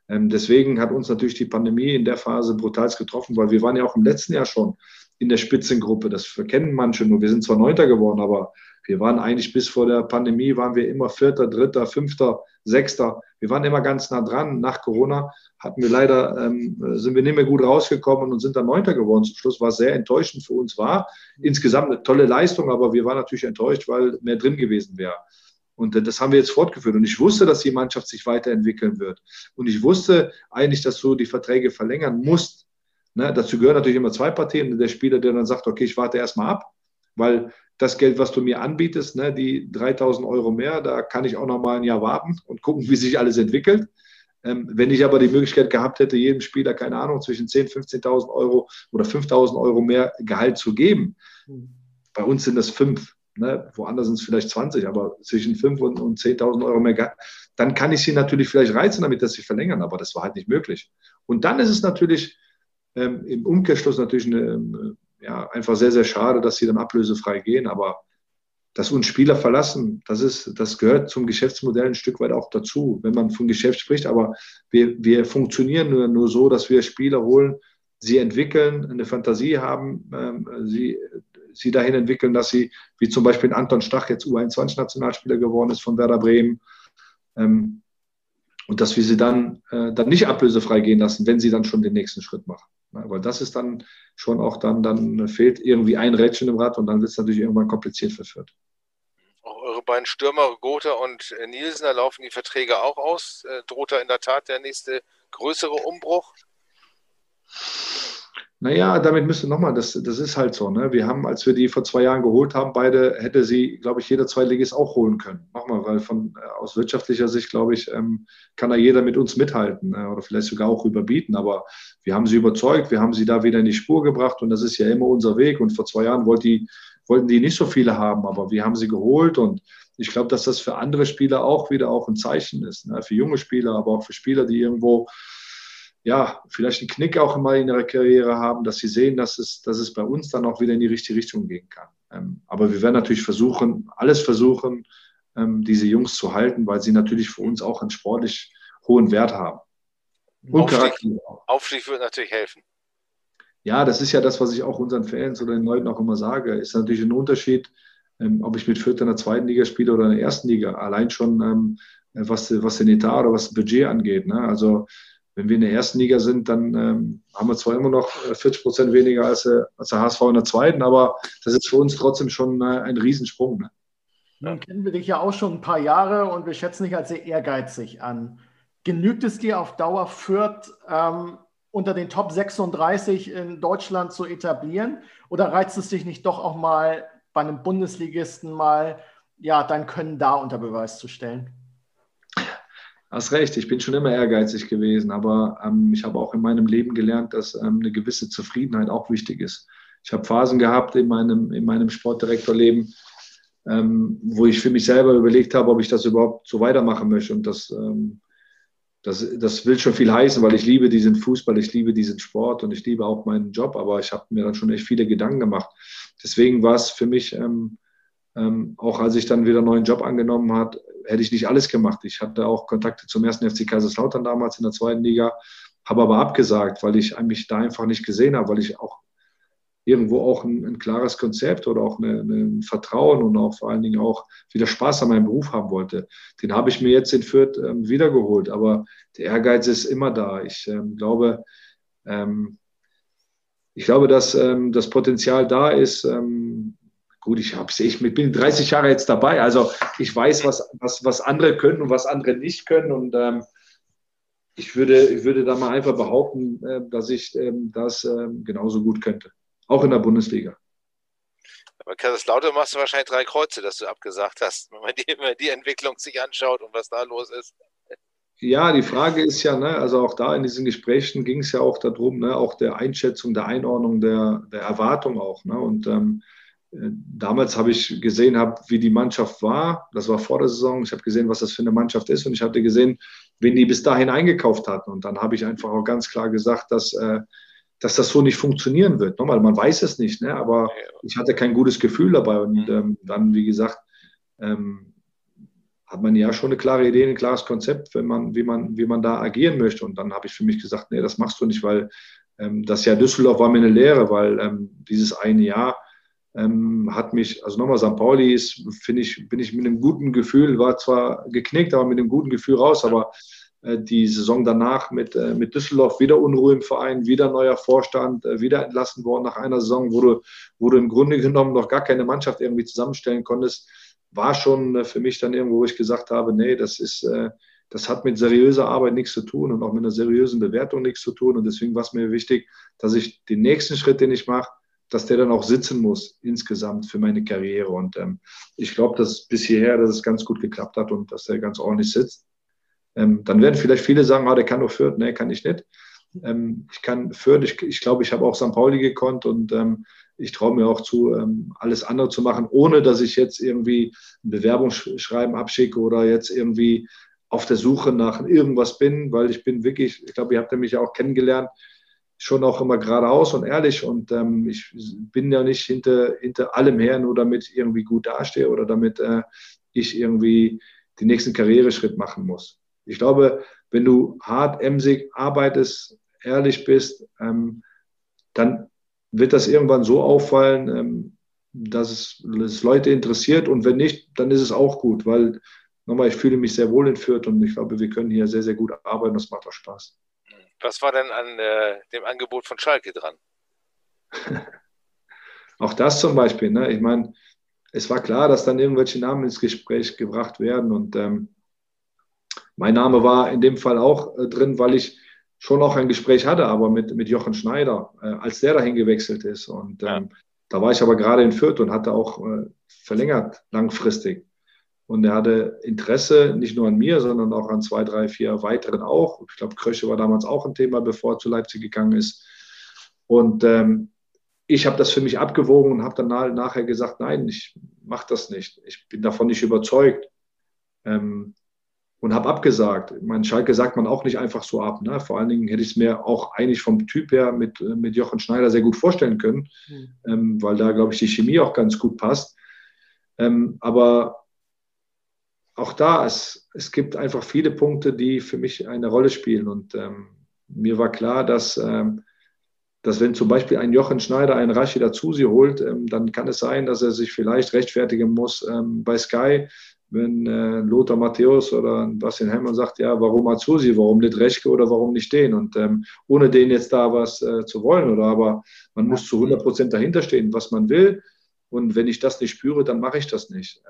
Ähm, deswegen hat uns natürlich die Pandemie in der Phase brutal getroffen, weil wir waren ja auch im letzten Jahr schon in der Spitzengruppe. Das verkennen manche nur. Wir sind zwar Neunter geworden, aber wir waren eigentlich bis vor der Pandemie waren wir immer Vierter, Dritter, Fünfter, Sechster. Wir waren immer ganz nah dran. Nach Corona hatten wir leider, ähm, sind wir nicht mehr gut rausgekommen und sind dann Neunter geworden. Zum Schluss war es sehr enttäuschend für uns. War insgesamt eine tolle Leistung, aber wir waren natürlich enttäuscht, weil mehr drin gewesen wäre. Und das haben wir jetzt fortgeführt. Und ich wusste, dass die Mannschaft sich weiterentwickeln wird. Und ich wusste eigentlich, dass du die Verträge verlängern musst. Ne? Dazu gehören natürlich immer zwei Partien. Der Spieler, der dann sagt, okay, ich warte erstmal ab, weil das Geld, was du mir anbietest, ne, die 3000 Euro mehr, da kann ich auch noch mal ein Jahr warten und gucken, wie sich alles entwickelt. Ähm, wenn ich aber die Möglichkeit gehabt hätte, jedem Spieler, keine Ahnung, zwischen 10.000, 15.000 Euro oder 5.000 Euro mehr Gehalt zu geben, hm. bei uns sind das fünf. Ne? Woanders sind es vielleicht 20, aber zwischen 5 und, und 10.000 Euro mehr, dann kann ich sie natürlich vielleicht reizen, damit dass sie verlängern, aber das war halt nicht möglich. Und dann ist es natürlich ähm, im Umkehrschluss natürlich eine, ähm, ja, einfach sehr, sehr schade, dass sie dann ablösefrei gehen, aber dass uns Spieler verlassen, das, ist, das gehört zum Geschäftsmodell ein Stück weit auch dazu, wenn man von Geschäft spricht. Aber wir, wir funktionieren nur, nur so, dass wir Spieler holen, sie entwickeln, eine Fantasie haben, ähm, sie sie dahin entwickeln, dass sie, wie zum Beispiel Anton Stach jetzt U21-Nationalspieler geworden ist von Werder Bremen, ähm, und dass wir sie dann, äh, dann nicht ablösefrei gehen lassen, wenn sie dann schon den nächsten Schritt machen. Ja, weil das ist dann schon auch dann, dann fehlt irgendwie ein Rädchen im Rad und dann wird es natürlich irgendwann kompliziert verführt.
Auch eure beiden Stürmer, Gotha und äh, Nielsen, da laufen die Verträge auch aus. Äh, droht da in der Tat der nächste größere Umbruch?
Naja, damit müsste nochmal, das, das ist halt so. Ne? Wir haben, als wir die vor zwei Jahren geholt haben, beide hätte sie, glaube ich, jeder Zweitligist auch holen können. Nochmal, weil von, äh, aus wirtschaftlicher Sicht, glaube ich, ähm, kann da jeder mit uns mithalten äh, oder vielleicht sogar auch überbieten. Aber wir haben sie überzeugt, wir haben sie da wieder in die Spur gebracht und das ist ja immer unser Weg. Und vor zwei Jahren wollten die, wollten die nicht so viele haben, aber wir haben sie geholt und ich glaube, dass das für andere Spieler auch wieder auch ein Zeichen ist. Ne? Für junge Spieler, aber auch für Spieler, die irgendwo ja, vielleicht einen Knick auch mal in ihrer Karriere haben, dass sie sehen, dass es, dass es bei uns dann auch wieder in die richtige Richtung gehen kann. Ähm, aber wir werden natürlich versuchen, alles versuchen, ähm, diese Jungs zu halten, weil sie natürlich für uns auch einen sportlich hohen Wert haben.
Und Aufstieg, Aufstieg wird natürlich helfen.
Ja, das ist ja das, was ich auch unseren Fans oder den Leuten auch immer sage. Ist natürlich ein Unterschied, ähm, ob ich mit Fürth in der zweiten Liga spiele oder in der ersten Liga. Allein schon, ähm, was, was den Etat oder was das Budget angeht. Ne? Also wenn wir in der ersten Liga sind, dann ähm, haben wir zwar immer noch 40 äh, Prozent weniger als, äh, als, der HSV in der zweiten, aber das ist für uns trotzdem schon äh, ein Riesensprung. Ne?
Nun kennen wir dich ja auch schon ein paar Jahre und wir schätzen dich als sehr ehrgeizig an. Genügt es dir auf Dauer Fürth ähm, unter den Top 36 in Deutschland zu etablieren oder reizt es dich nicht doch auch mal bei einem Bundesligisten mal ja, dein Können da unter Beweis zu stellen?
Hast recht, ich bin schon immer ehrgeizig gewesen, aber ähm, ich habe auch in meinem Leben gelernt, dass ähm, eine gewisse Zufriedenheit auch wichtig ist. Ich habe Phasen gehabt in meinem, in meinem Sportdirektorleben, ähm, wo ich für mich selber überlegt habe, ob ich das überhaupt so weitermachen möchte. Und das, ähm, das, das will schon viel heißen, weil ich liebe diesen Fußball, ich liebe diesen Sport und ich liebe auch meinen Job, aber ich habe mir dann schon echt viele Gedanken gemacht. Deswegen war es für mich, ähm, ähm, auch als ich dann wieder einen neuen Job angenommen habe, hätte ich nicht alles gemacht. Ich hatte auch Kontakte zum ersten FC Kaiserslautern damals in der zweiten Liga, habe aber abgesagt, weil ich mich da einfach nicht gesehen habe, weil ich auch irgendwo auch ein, ein klares Konzept oder auch ein Vertrauen und auch vor allen Dingen auch wieder Spaß an meinem Beruf haben wollte. Den habe ich mir jetzt in Fürth ähm, wiedergeholt, aber der Ehrgeiz ist immer da. Ich ähm, glaube, ähm, ich glaube, dass ähm, das Potenzial da ist. Ähm, gut, ich, hab's, ich bin 30 Jahre jetzt dabei, also ich weiß, was, was, was andere können und was andere nicht können und ähm, ich würde, ich würde da mal einfach behaupten, äh, dass ich das genauso gut könnte auch in der Bundesliga.
Aber Kaiserslautern machst du wahrscheinlich drei Kreuze, dass du abgesagt hast, wenn man die, wenn man die Entwicklung sich anschaut und was da los ist.
Ja, die Frage ist ja, ne, also auch da in diesen Gesprächen ging es ja auch darum, ne, auch der Einschätzung, der Einordnung, der, der Erwartung auch. Ne, und ähm, äh, damals habe ich gesehen, hab, wie die Mannschaft war. Das war vor der Saison. Ich habe gesehen, was das für eine Mannschaft ist. Und ich hatte gesehen, wen die bis dahin eingekauft hatten. Und dann habe ich einfach auch ganz klar gesagt, dass äh, dass das so nicht funktionieren wird. Nochmal, man weiß es nicht, ne? aber ich hatte kein gutes Gefühl dabei. Und mhm. ähm, dann, wie gesagt, ähm, hat man ja schon eine klare Idee, ein klares Konzept, wenn man, wie, man, wie man da agieren möchte. Und dann habe ich für mich gesagt, nee, das machst du nicht, weil ähm, das Jahr Düsseldorf war mir eine Lehre, weil ähm, dieses eine Jahr ähm, hat mich, also nochmal, St. Pauli ist, finde ich, bin ich mit einem guten Gefühl, war zwar geknickt, aber mit einem guten Gefühl raus, aber äh, die Saison danach mit, äh, mit Düsseldorf wieder Unruhe im Verein, wieder neuer Vorstand, äh, wieder entlassen worden nach einer Saison, wo du, wo du im Grunde genommen noch gar keine Mannschaft irgendwie zusammenstellen konntest, war schon für mich dann irgendwo, wo ich gesagt habe, nee, das ist, das hat mit seriöser Arbeit nichts zu tun und auch mit einer seriösen Bewertung nichts zu tun. Und deswegen war es mir wichtig, dass ich den nächsten Schritt, den ich mache, dass der dann auch sitzen muss insgesamt für meine Karriere. Und ähm, ich glaube, dass bis hierher, dass es ganz gut geklappt hat und dass der ganz ordentlich sitzt. Ähm, dann werden vielleicht viele sagen, ah, der kann doch Fürth. Nee, kann ich nicht. Ähm, ich kann Fürth, ich, ich glaube, ich habe auch St. Pauli gekonnt und ähm, ich traue mir auch zu, ähm, alles andere zu machen, ohne dass ich jetzt irgendwie ein Bewerbungsschreiben abschicke oder jetzt irgendwie auf der Suche nach irgendwas bin, weil ich bin wirklich, ich glaube, ihr habt ja mich ja auch kennengelernt, schon auch immer geradeaus und ehrlich und ähm, ich bin ja nicht hinter, hinter allem her, nur damit ich irgendwie gut dastehe oder damit äh, ich irgendwie den nächsten Karriereschritt machen muss ich glaube, wenn du hart, emsig arbeitest, ehrlich bist, ähm, dann wird das irgendwann so auffallen, ähm, dass, es, dass, Leute interessiert. Und wenn nicht, dann ist es auch gut, weil nochmal, ich fühle mich sehr wohl in Fürth und ich glaube, wir können hier sehr, sehr gut arbeiten. Das macht auch Spaß.
Was war denn an äh, dem Angebot von Schalke dran?
auch das zum Beispiel. Ne? Ich meine, es war klar, dass dann irgendwelche Namen ins Gespräch gebracht werden und ähm, mein Name war in dem Fall auch äh, drin, weil ich schon auch ein Gespräch hatte, aber mit, mit Jochen Schneider, äh, als der dahin gewechselt ist. Und ähm, ja. da war ich aber gerade in Fürth und hatte auch äh, verlängert langfristig. Und er hatte Interesse nicht nur an mir, sondern auch an zwei, drei, vier weiteren auch. Ich glaube, Krösche war damals auch ein Thema, bevor er zu Leipzig gegangen ist. Und ähm, ich habe das für mich abgewogen und habe dann nachher gesagt, nein, ich mache das nicht. Ich bin davon nicht überzeugt. Ähm, und habe abgesagt. Mein Schalke sagt man auch nicht einfach so ab. Ne? Vor allen Dingen hätte ich es mir auch eigentlich vom Typ her mit, mit Jochen Schneider sehr gut vorstellen können, mhm. ähm, weil da, glaube ich, die Chemie auch ganz gut passt. Ähm, aber auch da, es, es gibt einfach viele Punkte, die für mich eine Rolle spielen. Und ähm, mir war klar, dass, ähm, dass wenn zum Beispiel ein Jochen Schneider einen Rashida Zusi holt, ähm, dann kann es sein, dass er sich vielleicht rechtfertigen muss ähm, bei Sky, wenn äh, Lothar Matthäus oder Bastian Hellmann sagt, ja, warum Azusi, warum nicht Reschke oder warum nicht den? Und ähm, ohne den jetzt da was äh, zu wollen, oder aber man muss zu 100 Prozent dahinter stehen, was man will. Und wenn ich das nicht spüre, dann mache ich das nicht.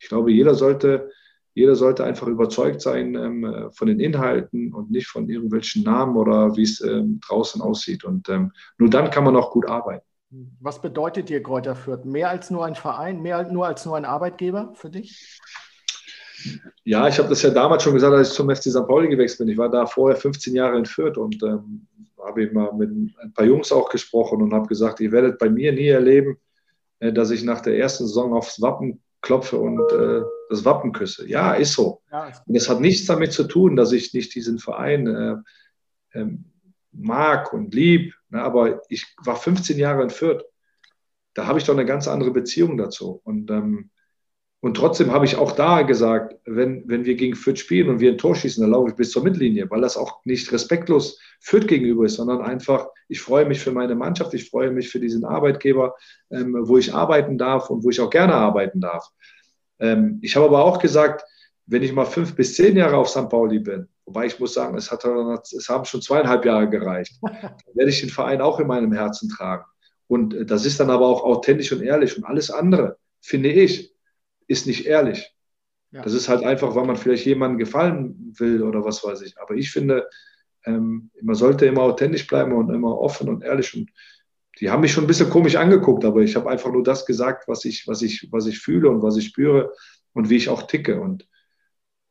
Ich glaube, jeder sollte, jeder sollte einfach überzeugt sein ähm, von den Inhalten und nicht von irgendwelchen Namen oder wie es ähm, draußen aussieht. Und ähm, nur dann kann man auch gut arbeiten.
Was bedeutet dir Kräuter Fürth? Mehr als nur ein Verein, mehr als nur als nur ein Arbeitgeber für dich?
Ja, ich habe das ja damals schon gesagt, als ich zum FC St. Pauli gewechselt bin. Ich war da vorher 15 Jahre in Fürth und ähm, habe mal mit ein paar Jungs auch gesprochen und habe gesagt, ihr werdet bei mir nie erleben, äh, dass ich nach der ersten Saison aufs Wappen klopfe und äh, das Wappen küsse. Ja, ist so. Ja, und das hat nichts damit zu tun, dass ich nicht diesen Verein äh, ähm, mag und lieb. Ne? Aber ich war 15 Jahre in Fürth. Da habe ich doch eine ganz andere Beziehung dazu. Und ähm, Und trotzdem habe ich auch da gesagt, wenn, wenn wir gegen Fürth spielen und wir ein Tor schießen, dann laufe ich bis zur Mittellinie, weil das auch nicht respektlos Fürth gegenüber ist, sondern einfach, ich freue mich für meine Mannschaft, ich freue mich für diesen Arbeitgeber, ähm, wo ich arbeiten darf und wo ich auch gerne arbeiten darf. Ähm, ich habe aber auch gesagt, wenn ich mal fünf bis zehn Jahre auf St. Pauli bin, wobei ich muss sagen, es, hat, es haben schon zweieinhalb Jahre gereicht, dann werde ich den Verein auch in meinem Herzen tragen. Und äh, das ist dann aber auch authentisch und ehrlich. Und alles andere, finde ich, ist nicht ehrlich. Ja. Das ist halt einfach, weil man vielleicht jemandem gefallen will oder was weiß ich. Aber ich finde, ähm, man sollte immer authentisch bleiben und immer offen und ehrlich. Und die haben mich schon ein bisschen komisch angeguckt, aber ich habe einfach nur das gesagt, was ich, was ich, was ich fühle und was ich spüre und wie ich auch ticke. Und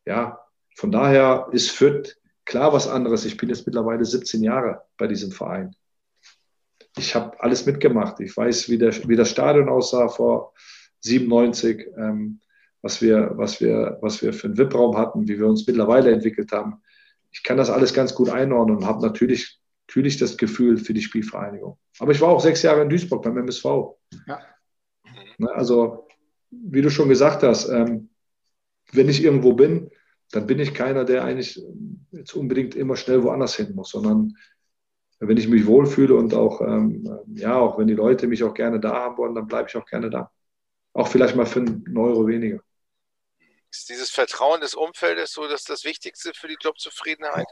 ja, von daher ist Fürth klar was anderes. Ich bin jetzt mittlerweile 17 Jahre bei diesem Verein. Ich habe alles mitgemacht. Ich weiß, wie, der, wie das Stadion aussah vor 97, ähm, was, wir, was, wir, was wir für einen VIP-Raum hatten, wie wir uns mittlerweile entwickelt haben. Ich kann das alles ganz gut einordnen und habe natürlich, natürlich das Gefühl für die Spielvereinigung. Aber ich war auch sechs Jahre in Duisburg beim MSV. Ja. Ne, also, wie du schon gesagt hast, ähm, wenn ich irgendwo bin, dann bin ich keiner, der eigentlich jetzt unbedingt immer schnell woanders hin muss, sondern wenn ich mich wohlfühle und auch, ähm, ja, auch wenn die Leute mich auch gerne da haben wollen, dann bleibe ich auch gerne da. Auch vielleicht mal für einen Euro weniger.
Ist dieses Vertrauen des Umfeldes so das, das Wichtigste für die Jobzufriedenheit?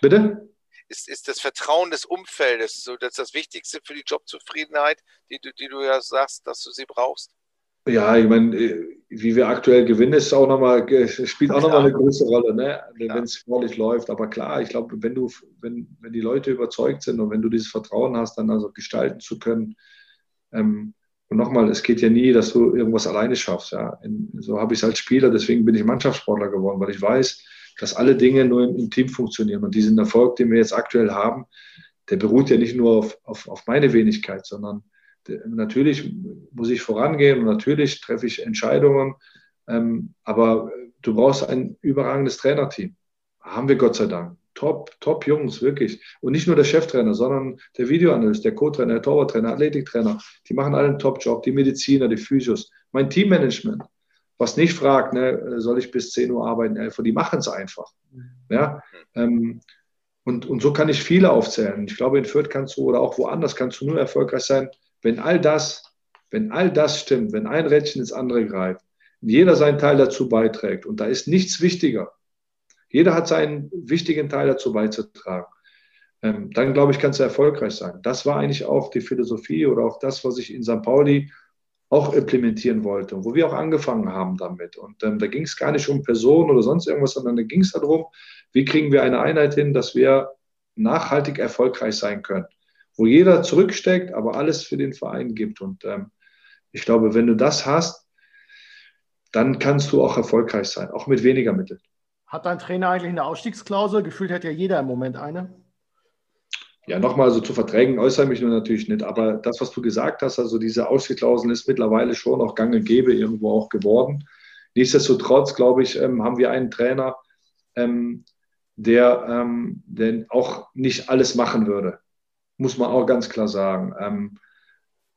Bitte?
Ist, ist das Vertrauen des Umfeldes so das, das Wichtigste für die Jobzufriedenheit, die, die du ja sagst, dass du sie brauchst?
Ja, ich meine, wie wir aktuell gewinnen, ist auch noch mal, spielt auch nochmal eine große Rolle, ne? wenn es vorlich läuft. Aber klar, ich glaube, wenn du, wenn, wenn die Leute überzeugt sind und wenn du dieses Vertrauen hast, dann also gestalten zu können, ähm, und nochmal, es geht ja nie, dass du irgendwas alleine schaffst. Ja. So habe ich es als Spieler, deswegen bin ich Mannschaftssportler geworden, weil ich weiß, dass alle Dinge nur im, im, Team funktionieren. Und diesen Erfolg, den wir jetzt aktuell haben, der beruht ja nicht nur auf, auf, auf meine Wenigkeit, sondern der, natürlich muss ich vorangehen und natürlich treffe ich Entscheidungen. Ähm, aber du brauchst ein überragendes Trainerteam. Haben wir Gott sei Dank. Top, top Jungs, wirklich. Und nicht nur der Cheftrainer, sondern der Videoanalyst, der Co-Trainer, der Torwarttrainer, Athletiktrainer. Die machen alle einen Top-Job. Die Mediziner, die Physios. Mein Teammanagement, was nicht fragt, ne, soll ich bis 10 Uhr arbeiten, 11 Uhr, die machen es einfach. Ja? Ähm, und, und so kann ich viele aufzählen. Ich glaube, in Fürth kannst du oder auch woanders kannst du nur erfolgreich sein, wenn all das, wenn all das stimmt, wenn ein Rädchen ins andere greift, jeder seinen Teil dazu beiträgt. Und da ist nichts wichtiger jeder hat seinen wichtigen Teil dazu beizutragen. Ähm, dann, glaube ich, kannst du erfolgreich sein. Das war eigentlich auch die Philosophie oder auch das, was ich in St. Pauli auch implementieren wollte, wo wir auch angefangen haben damit. Und ähm, da ging es gar nicht um Personen oder sonst irgendwas, sondern da ging es darum, wie kriegen wir eine Einheit hin, dass wir nachhaltig erfolgreich sein können, wo jeder zurücksteckt, aber alles für den Verein gibt. Und ähm, ich glaube, wenn du das hast, dann kannst du auch erfolgreich sein, auch mit weniger Mitteln.
Hat dein Trainer eigentlich eine Ausstiegsklausel? Gefühlt hat ja jeder im Moment eine.
Ja, nochmal, also zu Verträgen äußere mich nur natürlich nicht, aber das, was du gesagt hast, also diese Ausstiegsklausel ist mittlerweile schon auch gang und gäbe irgendwo auch geworden. Nichtsdestotrotz, glaube ich, ähm, haben wir einen Trainer, ähm, der, ähm, der auch nicht alles machen würde. Muss man auch ganz klar sagen.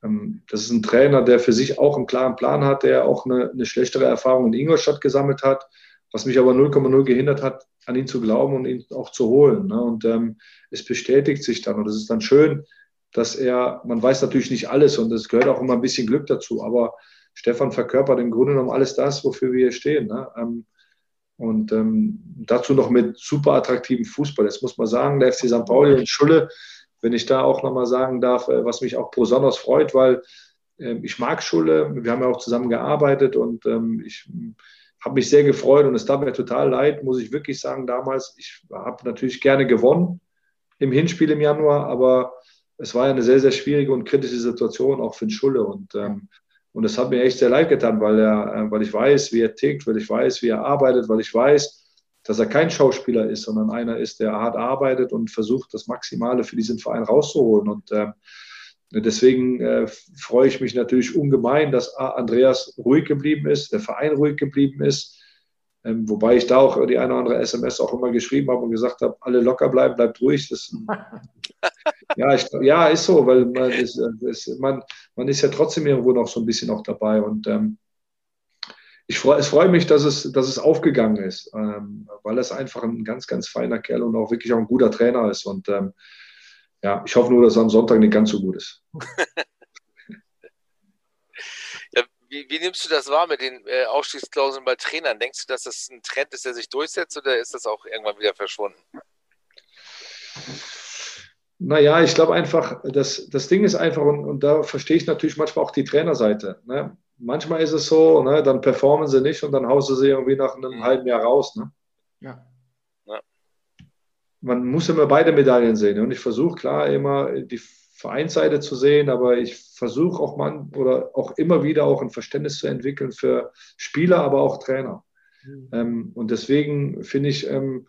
Das ist ein Trainer, der für sich auch einen klaren Plan hat, der auch eine, eine schlechtere Erfahrung in Ingolstadt gesammelt hat, was mich aber 0,0 gehindert hat, an ihn zu glauben und ihn auch zu holen. Ne? Und ähm, es bestätigt sich dann und es ist dann schön, dass er, man weiß natürlich nicht alles und es gehört auch immer ein bisschen Glück dazu, aber Stefan verkörpert im Grunde genommen alles das, wofür wir hier stehen. Ne? Ähm, und ähm, dazu noch mit super attraktivem Fußball. Jetzt muss man sagen, der FC St. Pauli und Schulle, wenn ich da auch nochmal sagen darf, äh, was mich auch besonders freut, weil äh, ich mag Schulle, wir haben ja auch zusammen gearbeitet und ähm, ich habe mich sehr gefreut und es tat mir total leid, muss ich wirklich sagen, damals. Ich habe natürlich gerne gewonnen im Hinspiel im Januar, aber es war ja eine sehr, sehr schwierige und kritische Situation auch für den Schulle. Und, ähm, und das hat mir echt sehr leid getan, weil, er, äh, weil ich weiß, wie er tickt, weil ich weiß, wie er arbeitet, weil ich weiß, dass er kein Schauspieler ist, sondern einer ist, der hart arbeitet und versucht, das Maximale für diesen Verein rauszuholen. Und ähm, Deswegen äh, freue ich mich natürlich ungemein, dass Andreas ruhig geblieben ist, der Verein ruhig geblieben ist. Ähm, wobei ich da auch die eine oder andere SMS auch immer geschrieben habe und gesagt habe, alle locker bleiben, bleibt ruhig. Das, ja, ich, ja, ist so, weil man ist, ist, man, man ist ja trotzdem irgendwo noch so ein bisschen auch dabei. Und ähm, ich freue, es freut mich, dass es, dass es aufgegangen ist, ähm, weil es einfach ein ganz, ganz feiner Kerl und auch wirklich auch ein guter Trainer ist. Und ähm, ja, ich hoffe nur, dass er am Sonntag nicht ganz so gut ist.
ja, wie, wie, nimmst du das wahr mit den äh, Ausstiegsklauseln bei Trainern? Denkst du, dass das ein Trend ist, der sich durchsetzt oder ist das auch irgendwann wieder verschwunden?
Naja, ich glaube einfach, das, das Ding ist einfach, und, und da verstehe ich natürlich manchmal auch die Trainerseite. Ne? manchmal ist es so, ne, dann performen sie nicht und dann hauen sie sie irgendwie nach einem mhm. halben Jahr raus. Ne? Ja. Man muss immer beide Medaillen sehen. Und ich versuche klar immer die Vereinsseite zu sehen, aber ich versuche auch man oder auch immer wieder auch ein Verständnis zu entwickeln für Spieler, aber auch Trainer. Mhm. Ähm, und deswegen finde ich, ähm,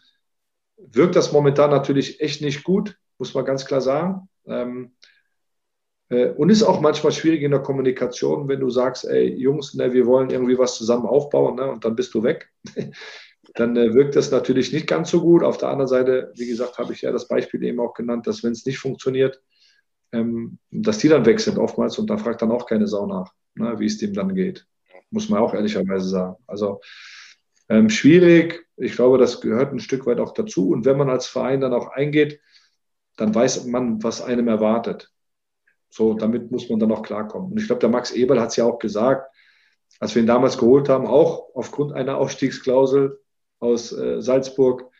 wirkt das momentan natürlich echt nicht gut, muss man ganz klar sagen. Ähm, äh, und ist auch manchmal schwierig in der Kommunikation, wenn du sagst, ey Jungs, ne, wir wollen irgendwie was zusammen aufbauen ne, und dann bist du weg. dann äh, wirkt das natürlich nicht ganz so gut. Auf der anderen Seite, wie gesagt, habe ich ja das Beispiel eben auch genannt, dass wenn es nicht funktioniert, ähm, dass die dann weg sind oftmals und da fragt dann auch keine Sau nach, ne, wie es dem dann geht. Muss man auch ehrlicherweise sagen. Also ähm, schwierig. Ich glaube, das gehört ein Stück weit auch dazu. Und wenn man als Verein dann auch eingeht, dann weiß man, was einem erwartet. So, damit muss man dann auch klarkommen. Und ich glaube, der Max Eberl hat es ja auch gesagt, als wir ihn damals geholt haben, auch aufgrund einer Ausstiegsklausel aus äh, Salzburg,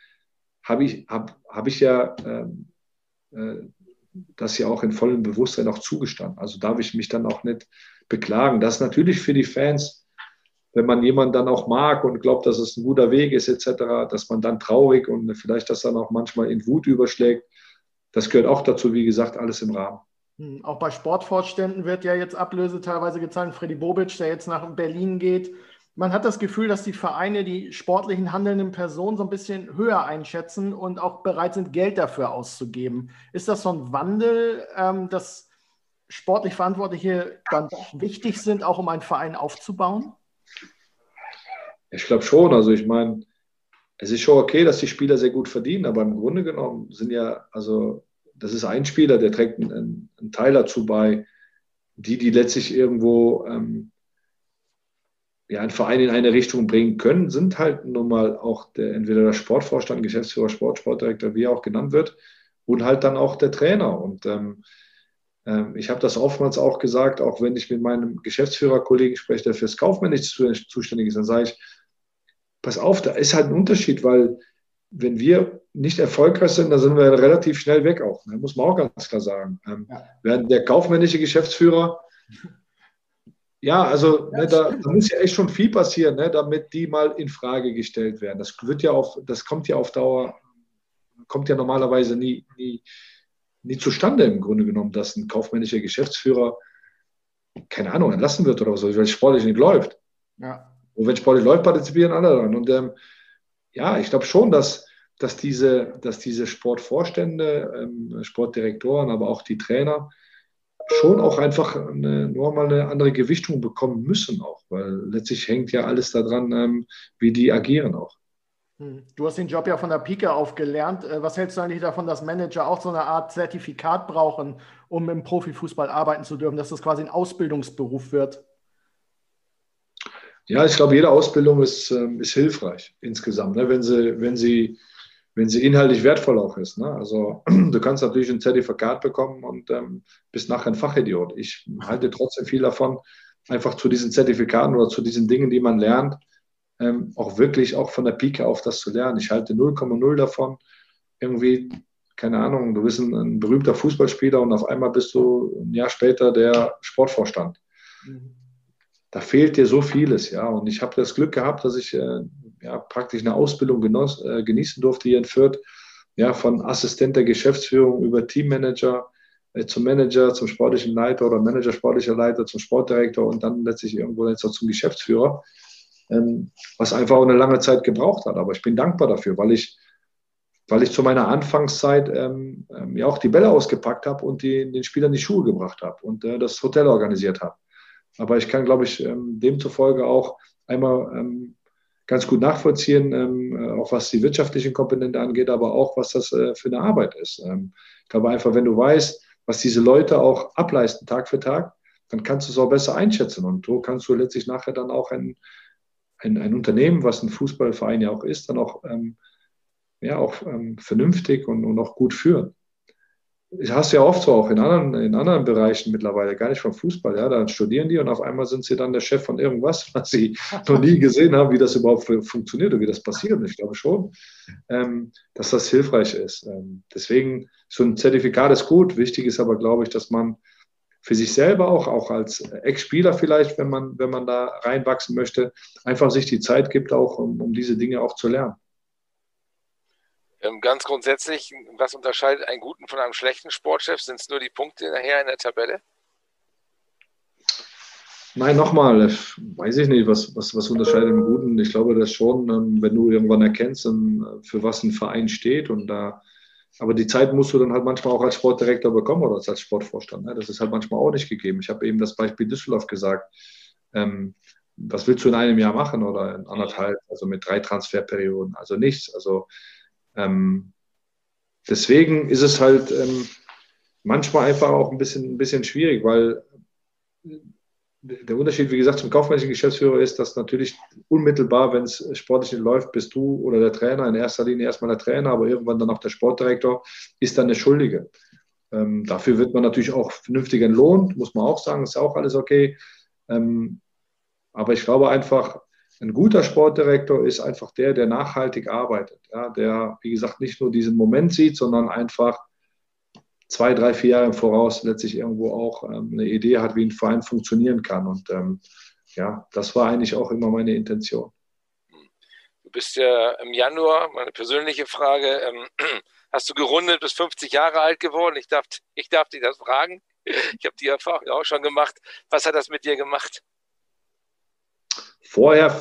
habe ich, hab, hab ich ja ähm, äh, das ja auch in vollem Bewusstsein auch zugestanden. Also darf ich mich dann auch nicht beklagen. Das ist natürlich für die Fans, wenn man jemanden dann auch mag und glaubt, dass es ein guter Weg ist, etc., dass man dann traurig und vielleicht das dann auch manchmal in Wut überschlägt. Das gehört auch dazu, wie gesagt, alles im Rahmen.
Hm, auch bei Sportvorständen wird ja jetzt Ablöse teilweise gezahlt. Freddy Bobic, der jetzt nach Berlin geht. Man hat das Gefühl, dass die Vereine die sportlichen handelnden Personen so ein bisschen höher einschätzen und auch bereit sind, Geld dafür auszugeben. Ist das so ein Wandel, ähm, dass sportlich Verantwortliche dann wichtig sind, auch um einen Verein aufzubauen?
Ich glaube schon. Also ich meine, es ist schon okay, dass die Spieler sehr gut verdienen, aber im Grunde genommen sind ja, also das ist ein Spieler, der trägt einen, einen Teil dazu bei, die, die letztlich irgendwo ähm, ja, einen Verein in eine Richtung bringen können, sind halt nun mal auch der, entweder der Sportvorstand, Geschäftsführer, Sport, Sportdirektor, wie er auch genannt wird, und halt dann auch der Trainer. Und ähm, ähm, ich habe das oftmals auch gesagt, auch wenn ich mit meinem Geschäftsführerkollegen spreche, der fürs Kaufmännische zuständig ist, dann sage ich, pass auf, da ist halt ein Unterschied, weil wenn wir nicht erfolgreich sind, dann sind wir relativ schnell weg auch. Ne? Muss man auch ganz klar sagen. Ähm, ja. Während der kaufmännische Geschäftsführer, ja, also ne, da, da, muss ja echt schon viel passieren, ne, damit die mal in Frage gestellt werden. Das wird ja auf, das kommt ja auf Dauer, kommt ja normalerweise nie, nie, nie zustande im Grunde genommen, dass ein kaufmännischer Geschäftsführer, keine Ahnung, entlassen wird oder so, weil es sportlich nicht läuft. Ja. Und wenn sportlich läuft, partizipieren alle daran. Und ähm, ja, ich glaube schon, dass, dass, diese, dass diese Sportvorstände, ähm, Sportdirektoren, aber auch die Trainer schon auch einfach eine, nur mal eine andere Gewichtung bekommen müssen auch, weil letztlich hängt ja alles daran, ähm, wie die agieren auch.
Hm. Du hast den Job ja von der Pike auf gelernt. Äh, was hältst du eigentlich davon, dass Manager auch so eine Art Zertifikat brauchen, um im Profifußball arbeiten zu dürfen, dass das quasi ein Ausbildungsberuf wird?
Ja, ich glaube, jede Ausbildung ist, ähm, ist hilfreich insgesamt, ne? wenn, sie, wenn, sie, wenn sie inhaltlich wertvoll auch ist. Ne? Also du kannst natürlich ein Zertifikat bekommen und ähm, bist nachher ein Fachidiot. Ich halte trotzdem viel davon, einfach zu diesen Zertifikaten oder zu diesen Dingen, die man lernt, ähm, auch wirklich auch von der Pike auf das zu lernen. Ich halte 0,0 davon, irgendwie, keine Ahnung, du bist ein, ein, berühmter Fußballspieler und auf einmal bist du ein Jahr später der Sportvorstand. Mhm da fehlt dir so vieles, ja. Und ich habe das Glück gehabt, dass ich äh, ja, praktisch eine Ausbildung genoss, äh, genießen durfte hier in Fürth, ja, von Assistent der Geschäftsführung über Teammanager äh, zum Manager, zum sportlichen Leiter oder Manager, sportlicher Leiter, zum Sportdirektor und dann letztlich irgendwo jetzt auch zum Geschäftsführer, ähm, was einfach auch eine lange Zeit gebraucht hat. Aber ich bin dankbar dafür, weil ich, weil ich zu meiner Anfangszeit ähm, ähm, ja auch die Bälle ausgepackt habe und die, den Spielern die Schuhe gebracht habe und äh, das Hotel organisiert habe. Aber ich kann, glaube ich, ähm, demzufolge auch einmal ähm, ganz gut nachvollziehen, ähm, äh, auch was die wirtschaftlichen Komponente angeht, aber auch was das äh, für eine Arbeit ist. Ich glaube einfach, wenn du weißt, was diese Leute auch ableisten Tag für Tag, dann kannst du es auch besser einschätzen und so kannst du letztlich nachher dann auch ein, ein, ein Unternehmen, was ein Fußballverein ja auch ist, dann auch, ähm, ja, auch ähm, vernünftig und, und auch gut führen. Das hast du ja oft so auch in anderen, in anderen Bereichen mittlerweile, gar nicht vom Fußball. Ja, dann studieren die und auf einmal sind sie dann der Chef von irgendwas, was sie noch nie gesehen haben, wie das überhaupt funktioniert und wie das passiert. Ich glaube schon, ähm, dass das hilfreich ist. Ähm, deswegen, so ein Zertifikat ist gut. Wichtig ist aber, glaube ich, dass man für sich selber auch, auch als Ex-Spieler vielleicht, wenn man, wenn man da reinwachsen möchte, einfach sich die Zeit gibt, auch um, um diese Dinge auch zu lernen.
Ähm, ganz grundsätzlich, was unterscheidet einen guten von einem schlechten Sportchef? Sind es nur die Punkte nachher in der Tabelle?
Nein, nochmal, weiß ich nicht, was, was, was unterscheidet einen guten. Ich glaube, das schon, ähm, wenn du irgendwann erkennst, ähm, für was ein Verein steht und da aber die Zeit musst du dann halt manchmal auch als Sportdirektor bekommen oder als Sportvorstand. Ne? Das ist halt manchmal auch nicht gegeben. Ich habe eben das Beispiel Düsseldorf gesagt. Was willst du in einem Jahr machen oder in anderthalb, also mit drei Transferperioden? Also nichts. Also ähm, deswegen ist es halt ähm, manchmal einfach auch ein bisschen, ein bisschen schwierig, weil der Unterschied, wie gesagt, zum kaufmännischen Geschäftsführer ist, dass natürlich unmittelbar, wenn es sportlich nicht läuft, bist du oder der Trainer, in erster Linie erstmal der Trainer, aber irgendwann dann auch der Sportdirektor, ist dann der Schuldige. Ähm, dafür wird man natürlich auch vernünftig entlohnt, muss man auch sagen, ist auch alles okay. Ähm, aber ich glaube einfach, ein guter Sportdirektor ist einfach der, der nachhaltig arbeitet, ja, der, wie gesagt, nicht nur diesen Moment sieht, sondern einfach zwei, drei, vier Jahre im Voraus letztlich irgendwo auch ähm, eine Idee hat, wie ein Verein funktionieren kann. Und ähm, ja, das war eigentlich auch immer meine Intention.
Du bist ja im Januar, meine persönliche Frage, ähm, hast du gerundet bis 50 Jahre alt geworden? Ich darf, ich darf dich das fragen. Ich habe die Erfahrung auch schon gemacht. Was hat das mit dir gemacht?
Vorher,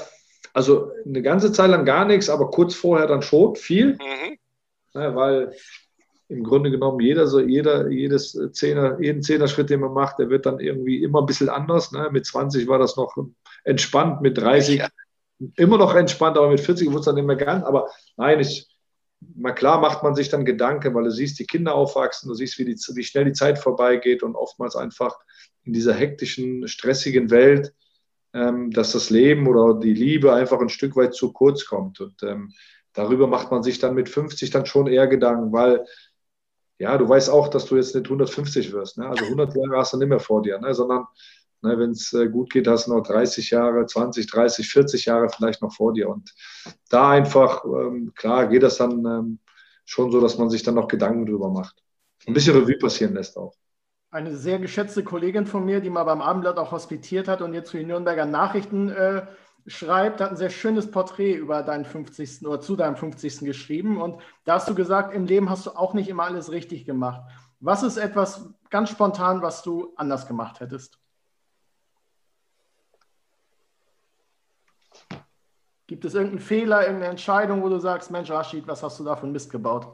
also eine ganze Zeit lang gar nichts, aber kurz vorher dann schon viel. Mhm. Ja, weil im Grunde genommen jeder, so jeder, jedes Zehner, jeden Zehner-Schritt, den man macht, der wird dann irgendwie immer ein bisschen anders. Ne? Mit 20 war das noch entspannt, mit 30 ja. immer noch entspannt, aber mit 40 wurde es dann nicht mehr ganz. Aber nein, ich, mal klar macht man sich dann Gedanken, weil du siehst die Kinder aufwachsen, du siehst, wie, die, wie schnell die Zeit vorbeigeht und oftmals einfach in dieser hektischen, stressigen Welt, dass das Leben oder die Liebe einfach ein Stück weit zu kurz kommt. Und ähm, darüber macht man sich dann mit 50 dann schon eher Gedanken, weil ja, du weißt auch, dass du jetzt nicht 150 wirst. Ne? Also 100 Jahre hast du nicht mehr vor dir, ne? sondern ne, wenn es äh, gut geht, hast du noch 30 Jahre, 20, 30, 40 Jahre vielleicht noch vor dir. Und da einfach, ähm, klar, geht das dann ähm, schon so, dass man sich dann noch Gedanken drüber macht. Ein bisschen Revue passieren lässt auch.
Eine sehr geschätzte Kollegin von mir, die mal beim Abendblatt auch hospitiert hat und jetzt für die Nürnberger Nachrichten äh, schreibt, hat ein sehr schönes Porträt über deinen 50. oder zu deinem 50. geschrieben. Und da hast du gesagt, im Leben hast du auch nicht immer alles richtig gemacht. Was ist etwas ganz spontan, was du anders gemacht hättest? Gibt es irgendeinen Fehler, irgendeine Entscheidung, wo du sagst, Mensch, Rashid, was hast du da für einen Mist gebaut?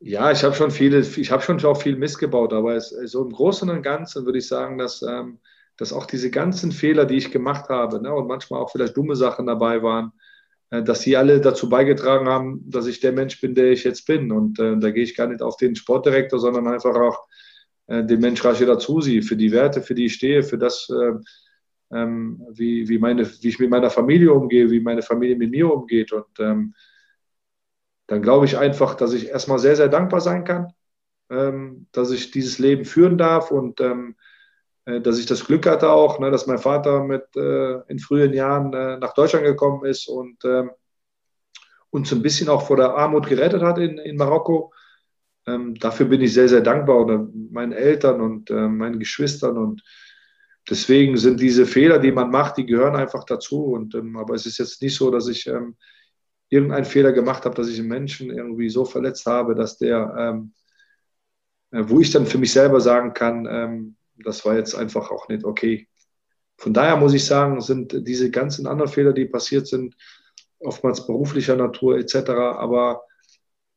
Ja, ich habe schon viele, ich habe schon auch viel Mist gebaut, aber es, so im Großen und Ganzen würde ich sagen, dass ähm, dass auch diese ganzen Fehler, die ich gemacht habe, ne, und manchmal auch vielleicht dumme Sachen dabei waren, äh, dass sie alle dazu beigetragen haben, dass ich der Mensch bin, der ich jetzt bin. Und äh, da gehe ich gar nicht auf den Sportdirektor, sondern einfach auch äh, den Mensch Rashid Azusi, für die Werte, für die ich stehe, für das, äh, ähm, wie, wie, meine, wie ich mit meiner Familie umgehe, wie meine Familie mit mir umgeht. Und ähm, dann glaube ich einfach, dass ich erstmal sehr, sehr dankbar sein kann, ähm, dass ich dieses Leben führen darf und ähm, äh, dass ich das Glück hatte auch, ne, dass mein Vater mit äh, in frühen Jahren äh, nach Deutschland gekommen ist und ähm, uns ein bisschen auch vor der Armut gerettet hat in, in Marokko. Ähm, dafür bin ich sehr, sehr dankbar oder meinen Eltern und äh, meinen Geschwistern und deswegen sind diese Fehler, die man macht, die gehören einfach dazu. Und, ähm, aber es ist jetzt nicht so, dass ich ähm, irgendeinen Fehler gemacht habe, dass ich einen Menschen irgendwie so verletzt habe, dass der, ähm, äh, wo ich dann für mich selber sagen kann, ähm, das war jetzt einfach auch nicht okay. Von daher muss ich sagen, sind diese ganzen anderen Fehler, die passiert sind, oftmals beruflicher Natur etc., aber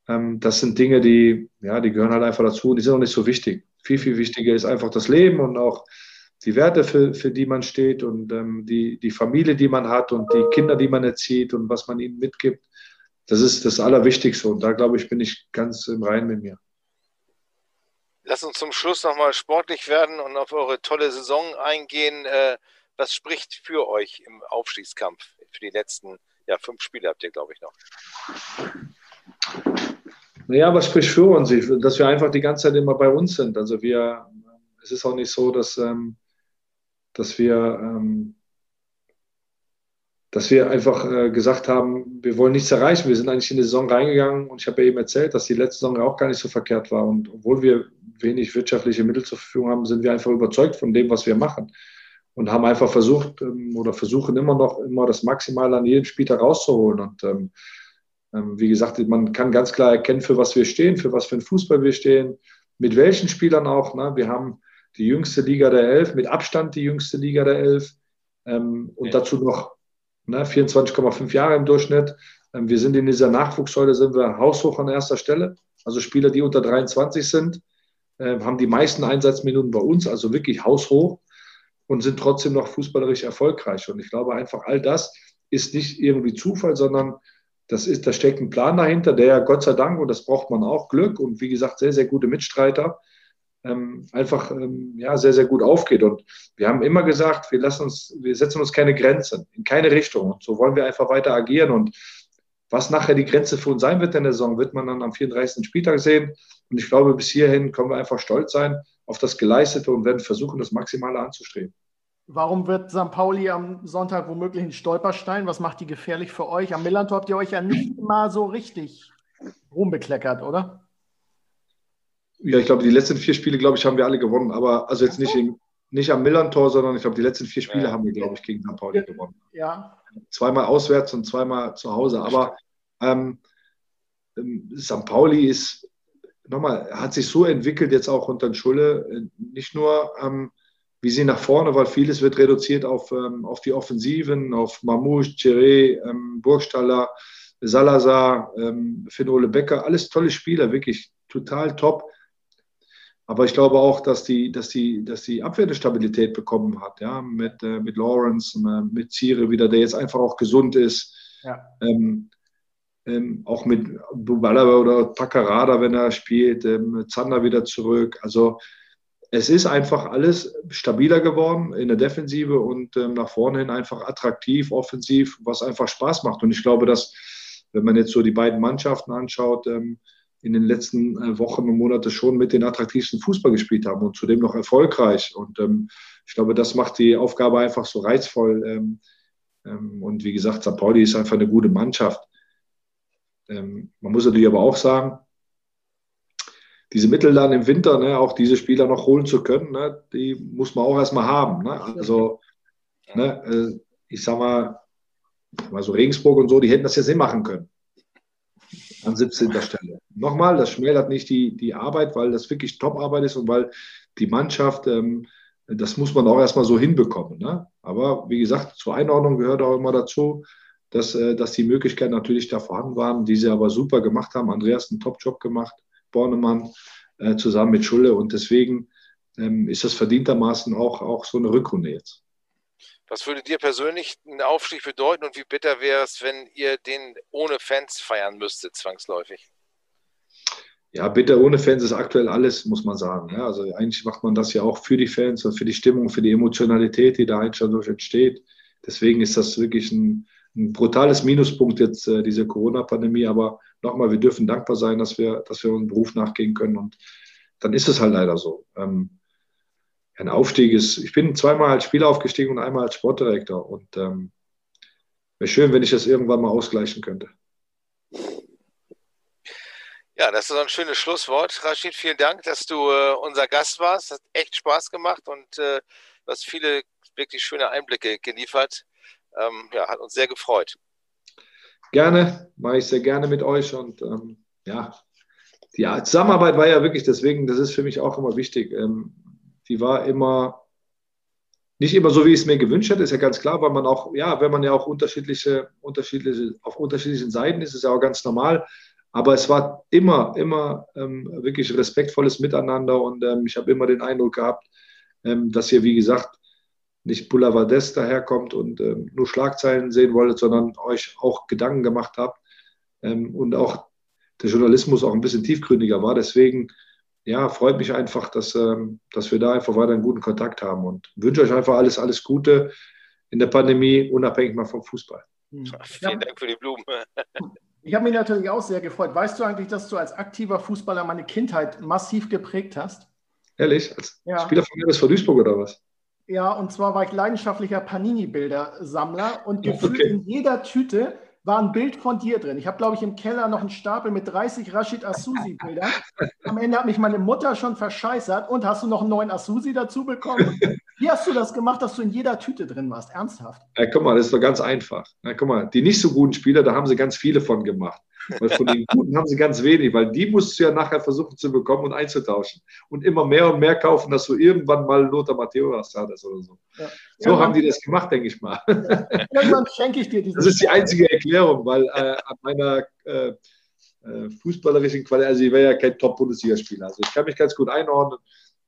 ähm, das sind Dinge, die, ja, die gehören halt einfach dazu und die sind auch nicht so wichtig. Viel, viel wichtiger ist einfach das Leben und auch die Werte, für, für die man steht und ähm, die, die Familie, die man hat und die Kinder, die man erzieht und was man ihnen mitgibt. Das ist das Allerwichtigste und da, glaube ich, bin ich ganz im Reinen mit mir.
Lass uns zum Schluss nochmal sportlich werden und auf eure tolle Saison eingehen. Äh, was spricht für euch im Aufstiegskampf für die letzten ja, fünf Spiele habt ihr, glaube ich, noch.
Naja, was spricht für uns? Dass wir einfach die ganze Zeit immer bei uns sind. Also wir, es ist auch nicht so, dass, ähm, dass wir ähm, dass wir einfach äh, gesagt haben, wir wollen nichts erreichen. Wir sind eigentlich in die Saison reingegangen und ich habe ja eben erzählt, dass die letzte Saison auch gar nicht so verkehrt war. Und obwohl wir wenig wirtschaftliche Mittel zur Verfügung haben, sind wir einfach überzeugt von dem, was wir machen. Und haben einfach versucht ähm, oder versuchen immer noch immer das Maximale an jedem Spieltag rauszuholen. Und ähm, ähm, wie gesagt, man kann ganz klar erkennen, für was wir stehen, für was für ein Fußball wir stehen, mit welchen Spielern auch. Ne? Wir haben die jüngste Liga der Elf, mit Abstand die jüngste Liga der Elf. Ähm, und ja. dazu noch ne, 24,5 Jahre im Durchschnitt. Ähm, wir sind in dieser Nachwuchssäule, sind wir haushoch an erster Stelle. Also Spieler, die unter 23 sind, äh, haben die meisten Einsatzminuten bei uns, also wirklich haushoch und sind trotzdem noch fußballerisch erfolgreich. Und ich glaube einfach, all das ist nicht irgendwie Zufall, sondern das ist, da steckt ein Plan dahinter, der Gott sei Dank, und das braucht man auch, Glück und wie gesagt, sehr, sehr gute Mitstreiter, ähm, einfach ähm, ja, sehr, sehr gut aufgeht. Und wir haben immer gesagt, wir, lassen uns, wir setzen uns keine Grenzen, in keine Richtung. Und so wollen wir einfach weiter agieren. Und was nachher die Grenze für uns sein wird in der Saison, wird man dann am 34. Spieltag sehen. Und ich glaube, bis hierhin können wir einfach stolz sein auf das Geleistete und werden versuchen, das Maximale anzustreben.
Warum wird St. Pauli am Sonntag womöglich ein Stolperstein? Was macht die gefährlich für euch? Am Millantor habt ihr euch ja nicht mal so richtig rumbekleckert, oder?
Ja, ich glaube, die letzten vier Spiele, glaube ich, haben wir alle gewonnen. Aber also jetzt nicht, im, nicht am Millantor, sondern ich glaube, die letzten vier Spiele ja. haben wir, glaube ich, gegen St. Pauli gewonnen.
Ja.
Zweimal auswärts und zweimal zu Hause. Aber ähm, ähm St. Pauli ist, nochmal, hat sich so entwickelt, jetzt auch unter den Schulle, äh, nicht nur ähm, wie sie nach vorne, weil vieles wird reduziert auf, ähm, auf die Offensiven, auf Mamouche, Thierry, ähm, Burgstaller, Salazar, ähm, Finn-Ole Becker, alles tolle Spieler, wirklich total top. Aber ich glaube auch, dass die, dass die, dass die Abwehr eine Stabilität bekommen hat, ja, mit, äh, mit Lawrence, äh, mit Zire wieder, der jetzt einfach auch gesund ist. Ja. Ähm, ähm, auch mit Bubalaba oder Takarada, wenn er spielt, ähm, Zander wieder zurück. Also es ist einfach alles stabiler geworden in der Defensive und ähm, nach vorne hin einfach attraktiv, offensiv, was einfach Spaß macht. Und ich glaube, dass, wenn man jetzt so die beiden Mannschaften anschaut, ähm, in den letzten äh, Wochen und Monaten schon mit den attraktivsten Fußball gespielt haben und zudem noch erfolgreich. Und ähm, ich glaube, das macht die Aufgabe einfach so reizvoll. Ähm, ähm, und wie gesagt, St. Pauli ist einfach eine gute Mannschaft. Ähm, man muss natürlich aber auch sagen, diese Mittel dann im Winter, ne, auch diese Spieler noch holen zu können, ne, die muss man auch erstmal haben. Ne? Also, ne, äh, ich sag mal, mal so Regensburg und so, die hätten das jetzt nicht machen können an 17. Stelle. Nochmal, das schmälert nicht die, die Arbeit, weil das wirklich Top-Arbeit ist und weil die Mannschaft, ähm, das muss man auch erstmal so hinbekommen. Ne? Aber wie gesagt, zur Einordnung gehört auch immer dazu, dass, äh, dass die Möglichkeiten natürlich da vorhanden waren, die sie aber super gemacht haben. Andreas einen Top-Job gemacht, Bornemann äh, zusammen mit Schulle und deswegen ähm, ist das verdientermaßen auch, auch so eine Rückrunde jetzt.
Was würde dir persönlich ein Aufstieg bedeuten und wie bitter wäre es, wenn ihr den ohne Fans feiern müsstet, zwangsläufig?
Ja, bitter ohne Fans ist aktuell alles, muss man sagen. Ja, also eigentlich macht man das ja auch für die Fans und für die Stimmung, für die Emotionalität, die da eigentlich dadurch entsteht. Deswegen ist das wirklich ein, ein brutales Minuspunkt jetzt, äh, diese Corona-Pandemie. Aber nochmal, wir dürfen dankbar sein, dass wir, dass wir unserem Beruf nachgehen können. Und dann ist es halt leider so. Ähm, ein Aufstieg ist, ich bin zweimal als Spieler aufgestiegen und einmal als Sportdirektor. Und ähm, wäre schön, wenn ich das irgendwann mal ausgleichen könnte.
Ja, das ist ein schönes Schlusswort. Rashid, vielen Dank, dass du äh, unser Gast warst. Hat echt Spaß gemacht und äh, du hast viele wirklich schöne Einblicke geliefert. Ähm, ja, hat uns sehr gefreut.
Gerne, mache ich sehr gerne mit euch und ähm, ja, die Zusammenarbeit war ja wirklich deswegen, das ist für mich auch immer wichtig. Ähm, die war immer nicht immer so, wie ich es mir gewünscht hätte, ist ja ganz klar, weil man auch, ja, wenn man ja auch unterschiedliche, unterschiedliche, auf unterschiedlichen Seiten ist, ist ja auch ganz normal. Aber es war immer, immer ähm, wirklich respektvolles Miteinander und ähm, ich habe immer den Eindruck gehabt, ähm, dass ihr, wie gesagt, nicht Boulevardes daherkommt und ähm, nur Schlagzeilen sehen wolltet, sondern euch auch Gedanken gemacht habt ähm, und auch der Journalismus auch ein bisschen tiefgründiger war. Deswegen ja, freut mich einfach, dass, ähm, dass wir da einfach weiter einen guten Kontakt haben und wünsche euch einfach alles, alles Gute in der Pandemie, unabhängig mal vom Fußball.
Hm. Vielen Dank für die Blumen.
Ich habe mich natürlich auch sehr gefreut. Weißt du eigentlich, dass du als aktiver Fußballer meine Kindheit massiv geprägt hast?
Ehrlich? Als ja. Spieler von mir von Duisburg oder was?
Ja, und zwar war ich leidenschaftlicher Panini-Bildersammler und gefühlt okay. in jeder Tüte war ein Bild von dir drin. Ich habe, glaube ich, im Keller noch einen Stapel mit 30 Rashid Asusi-Bildern. Am Ende hat mich meine Mutter schon verscheißert. Und hast du noch einen neuen Asusi dazu bekommen? Wie hast du das gemacht, dass du in jeder Tüte drin warst? Ernsthaft?
Ja, guck mal, das ist doch ganz einfach. Ja, guck mal, die nicht so guten Spieler, da haben sie ganz viele von gemacht. Weil von den Guten haben sie ganz wenig, weil die musst du ja nachher versuchen zu bekommen und einzutauschen. Und immer mehr und mehr kaufen, dass du irgendwann mal Lothar Matthäus hattest oder so. Ja. So haben die das gemacht, denke ich mal. Irgendwann schenke ich dir diesen. Das ist die einzige Erklärung, weil äh, an meiner äh, äh, fußballerischen Qualität, also ich wäre ja kein Top-Bundesligaspieler. Also ich kann mich ganz gut einordnen.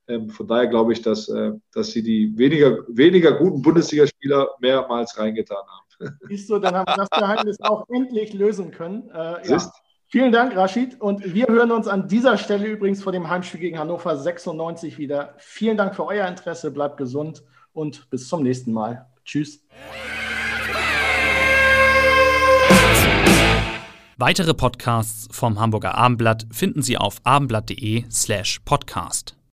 Ähm, von daher glaube ich, dass, äh, dass sie die weniger, weniger guten Bundesligaspieler mehrmals reingetan haben.
Siehst du, dann haben wir das Geheimnis auch endlich lösen können. Äh, ja. Vielen Dank, Rashid. Und wir hören uns an dieser Stelle übrigens vor dem Heimspiel gegen Hannover 96 wieder. Vielen Dank für euer Interesse, bleibt gesund und bis zum nächsten Mal. Tschüss.
Weitere Podcasts vom Hamburger Abendblatt finden Sie auf abendblatt.de slash podcast.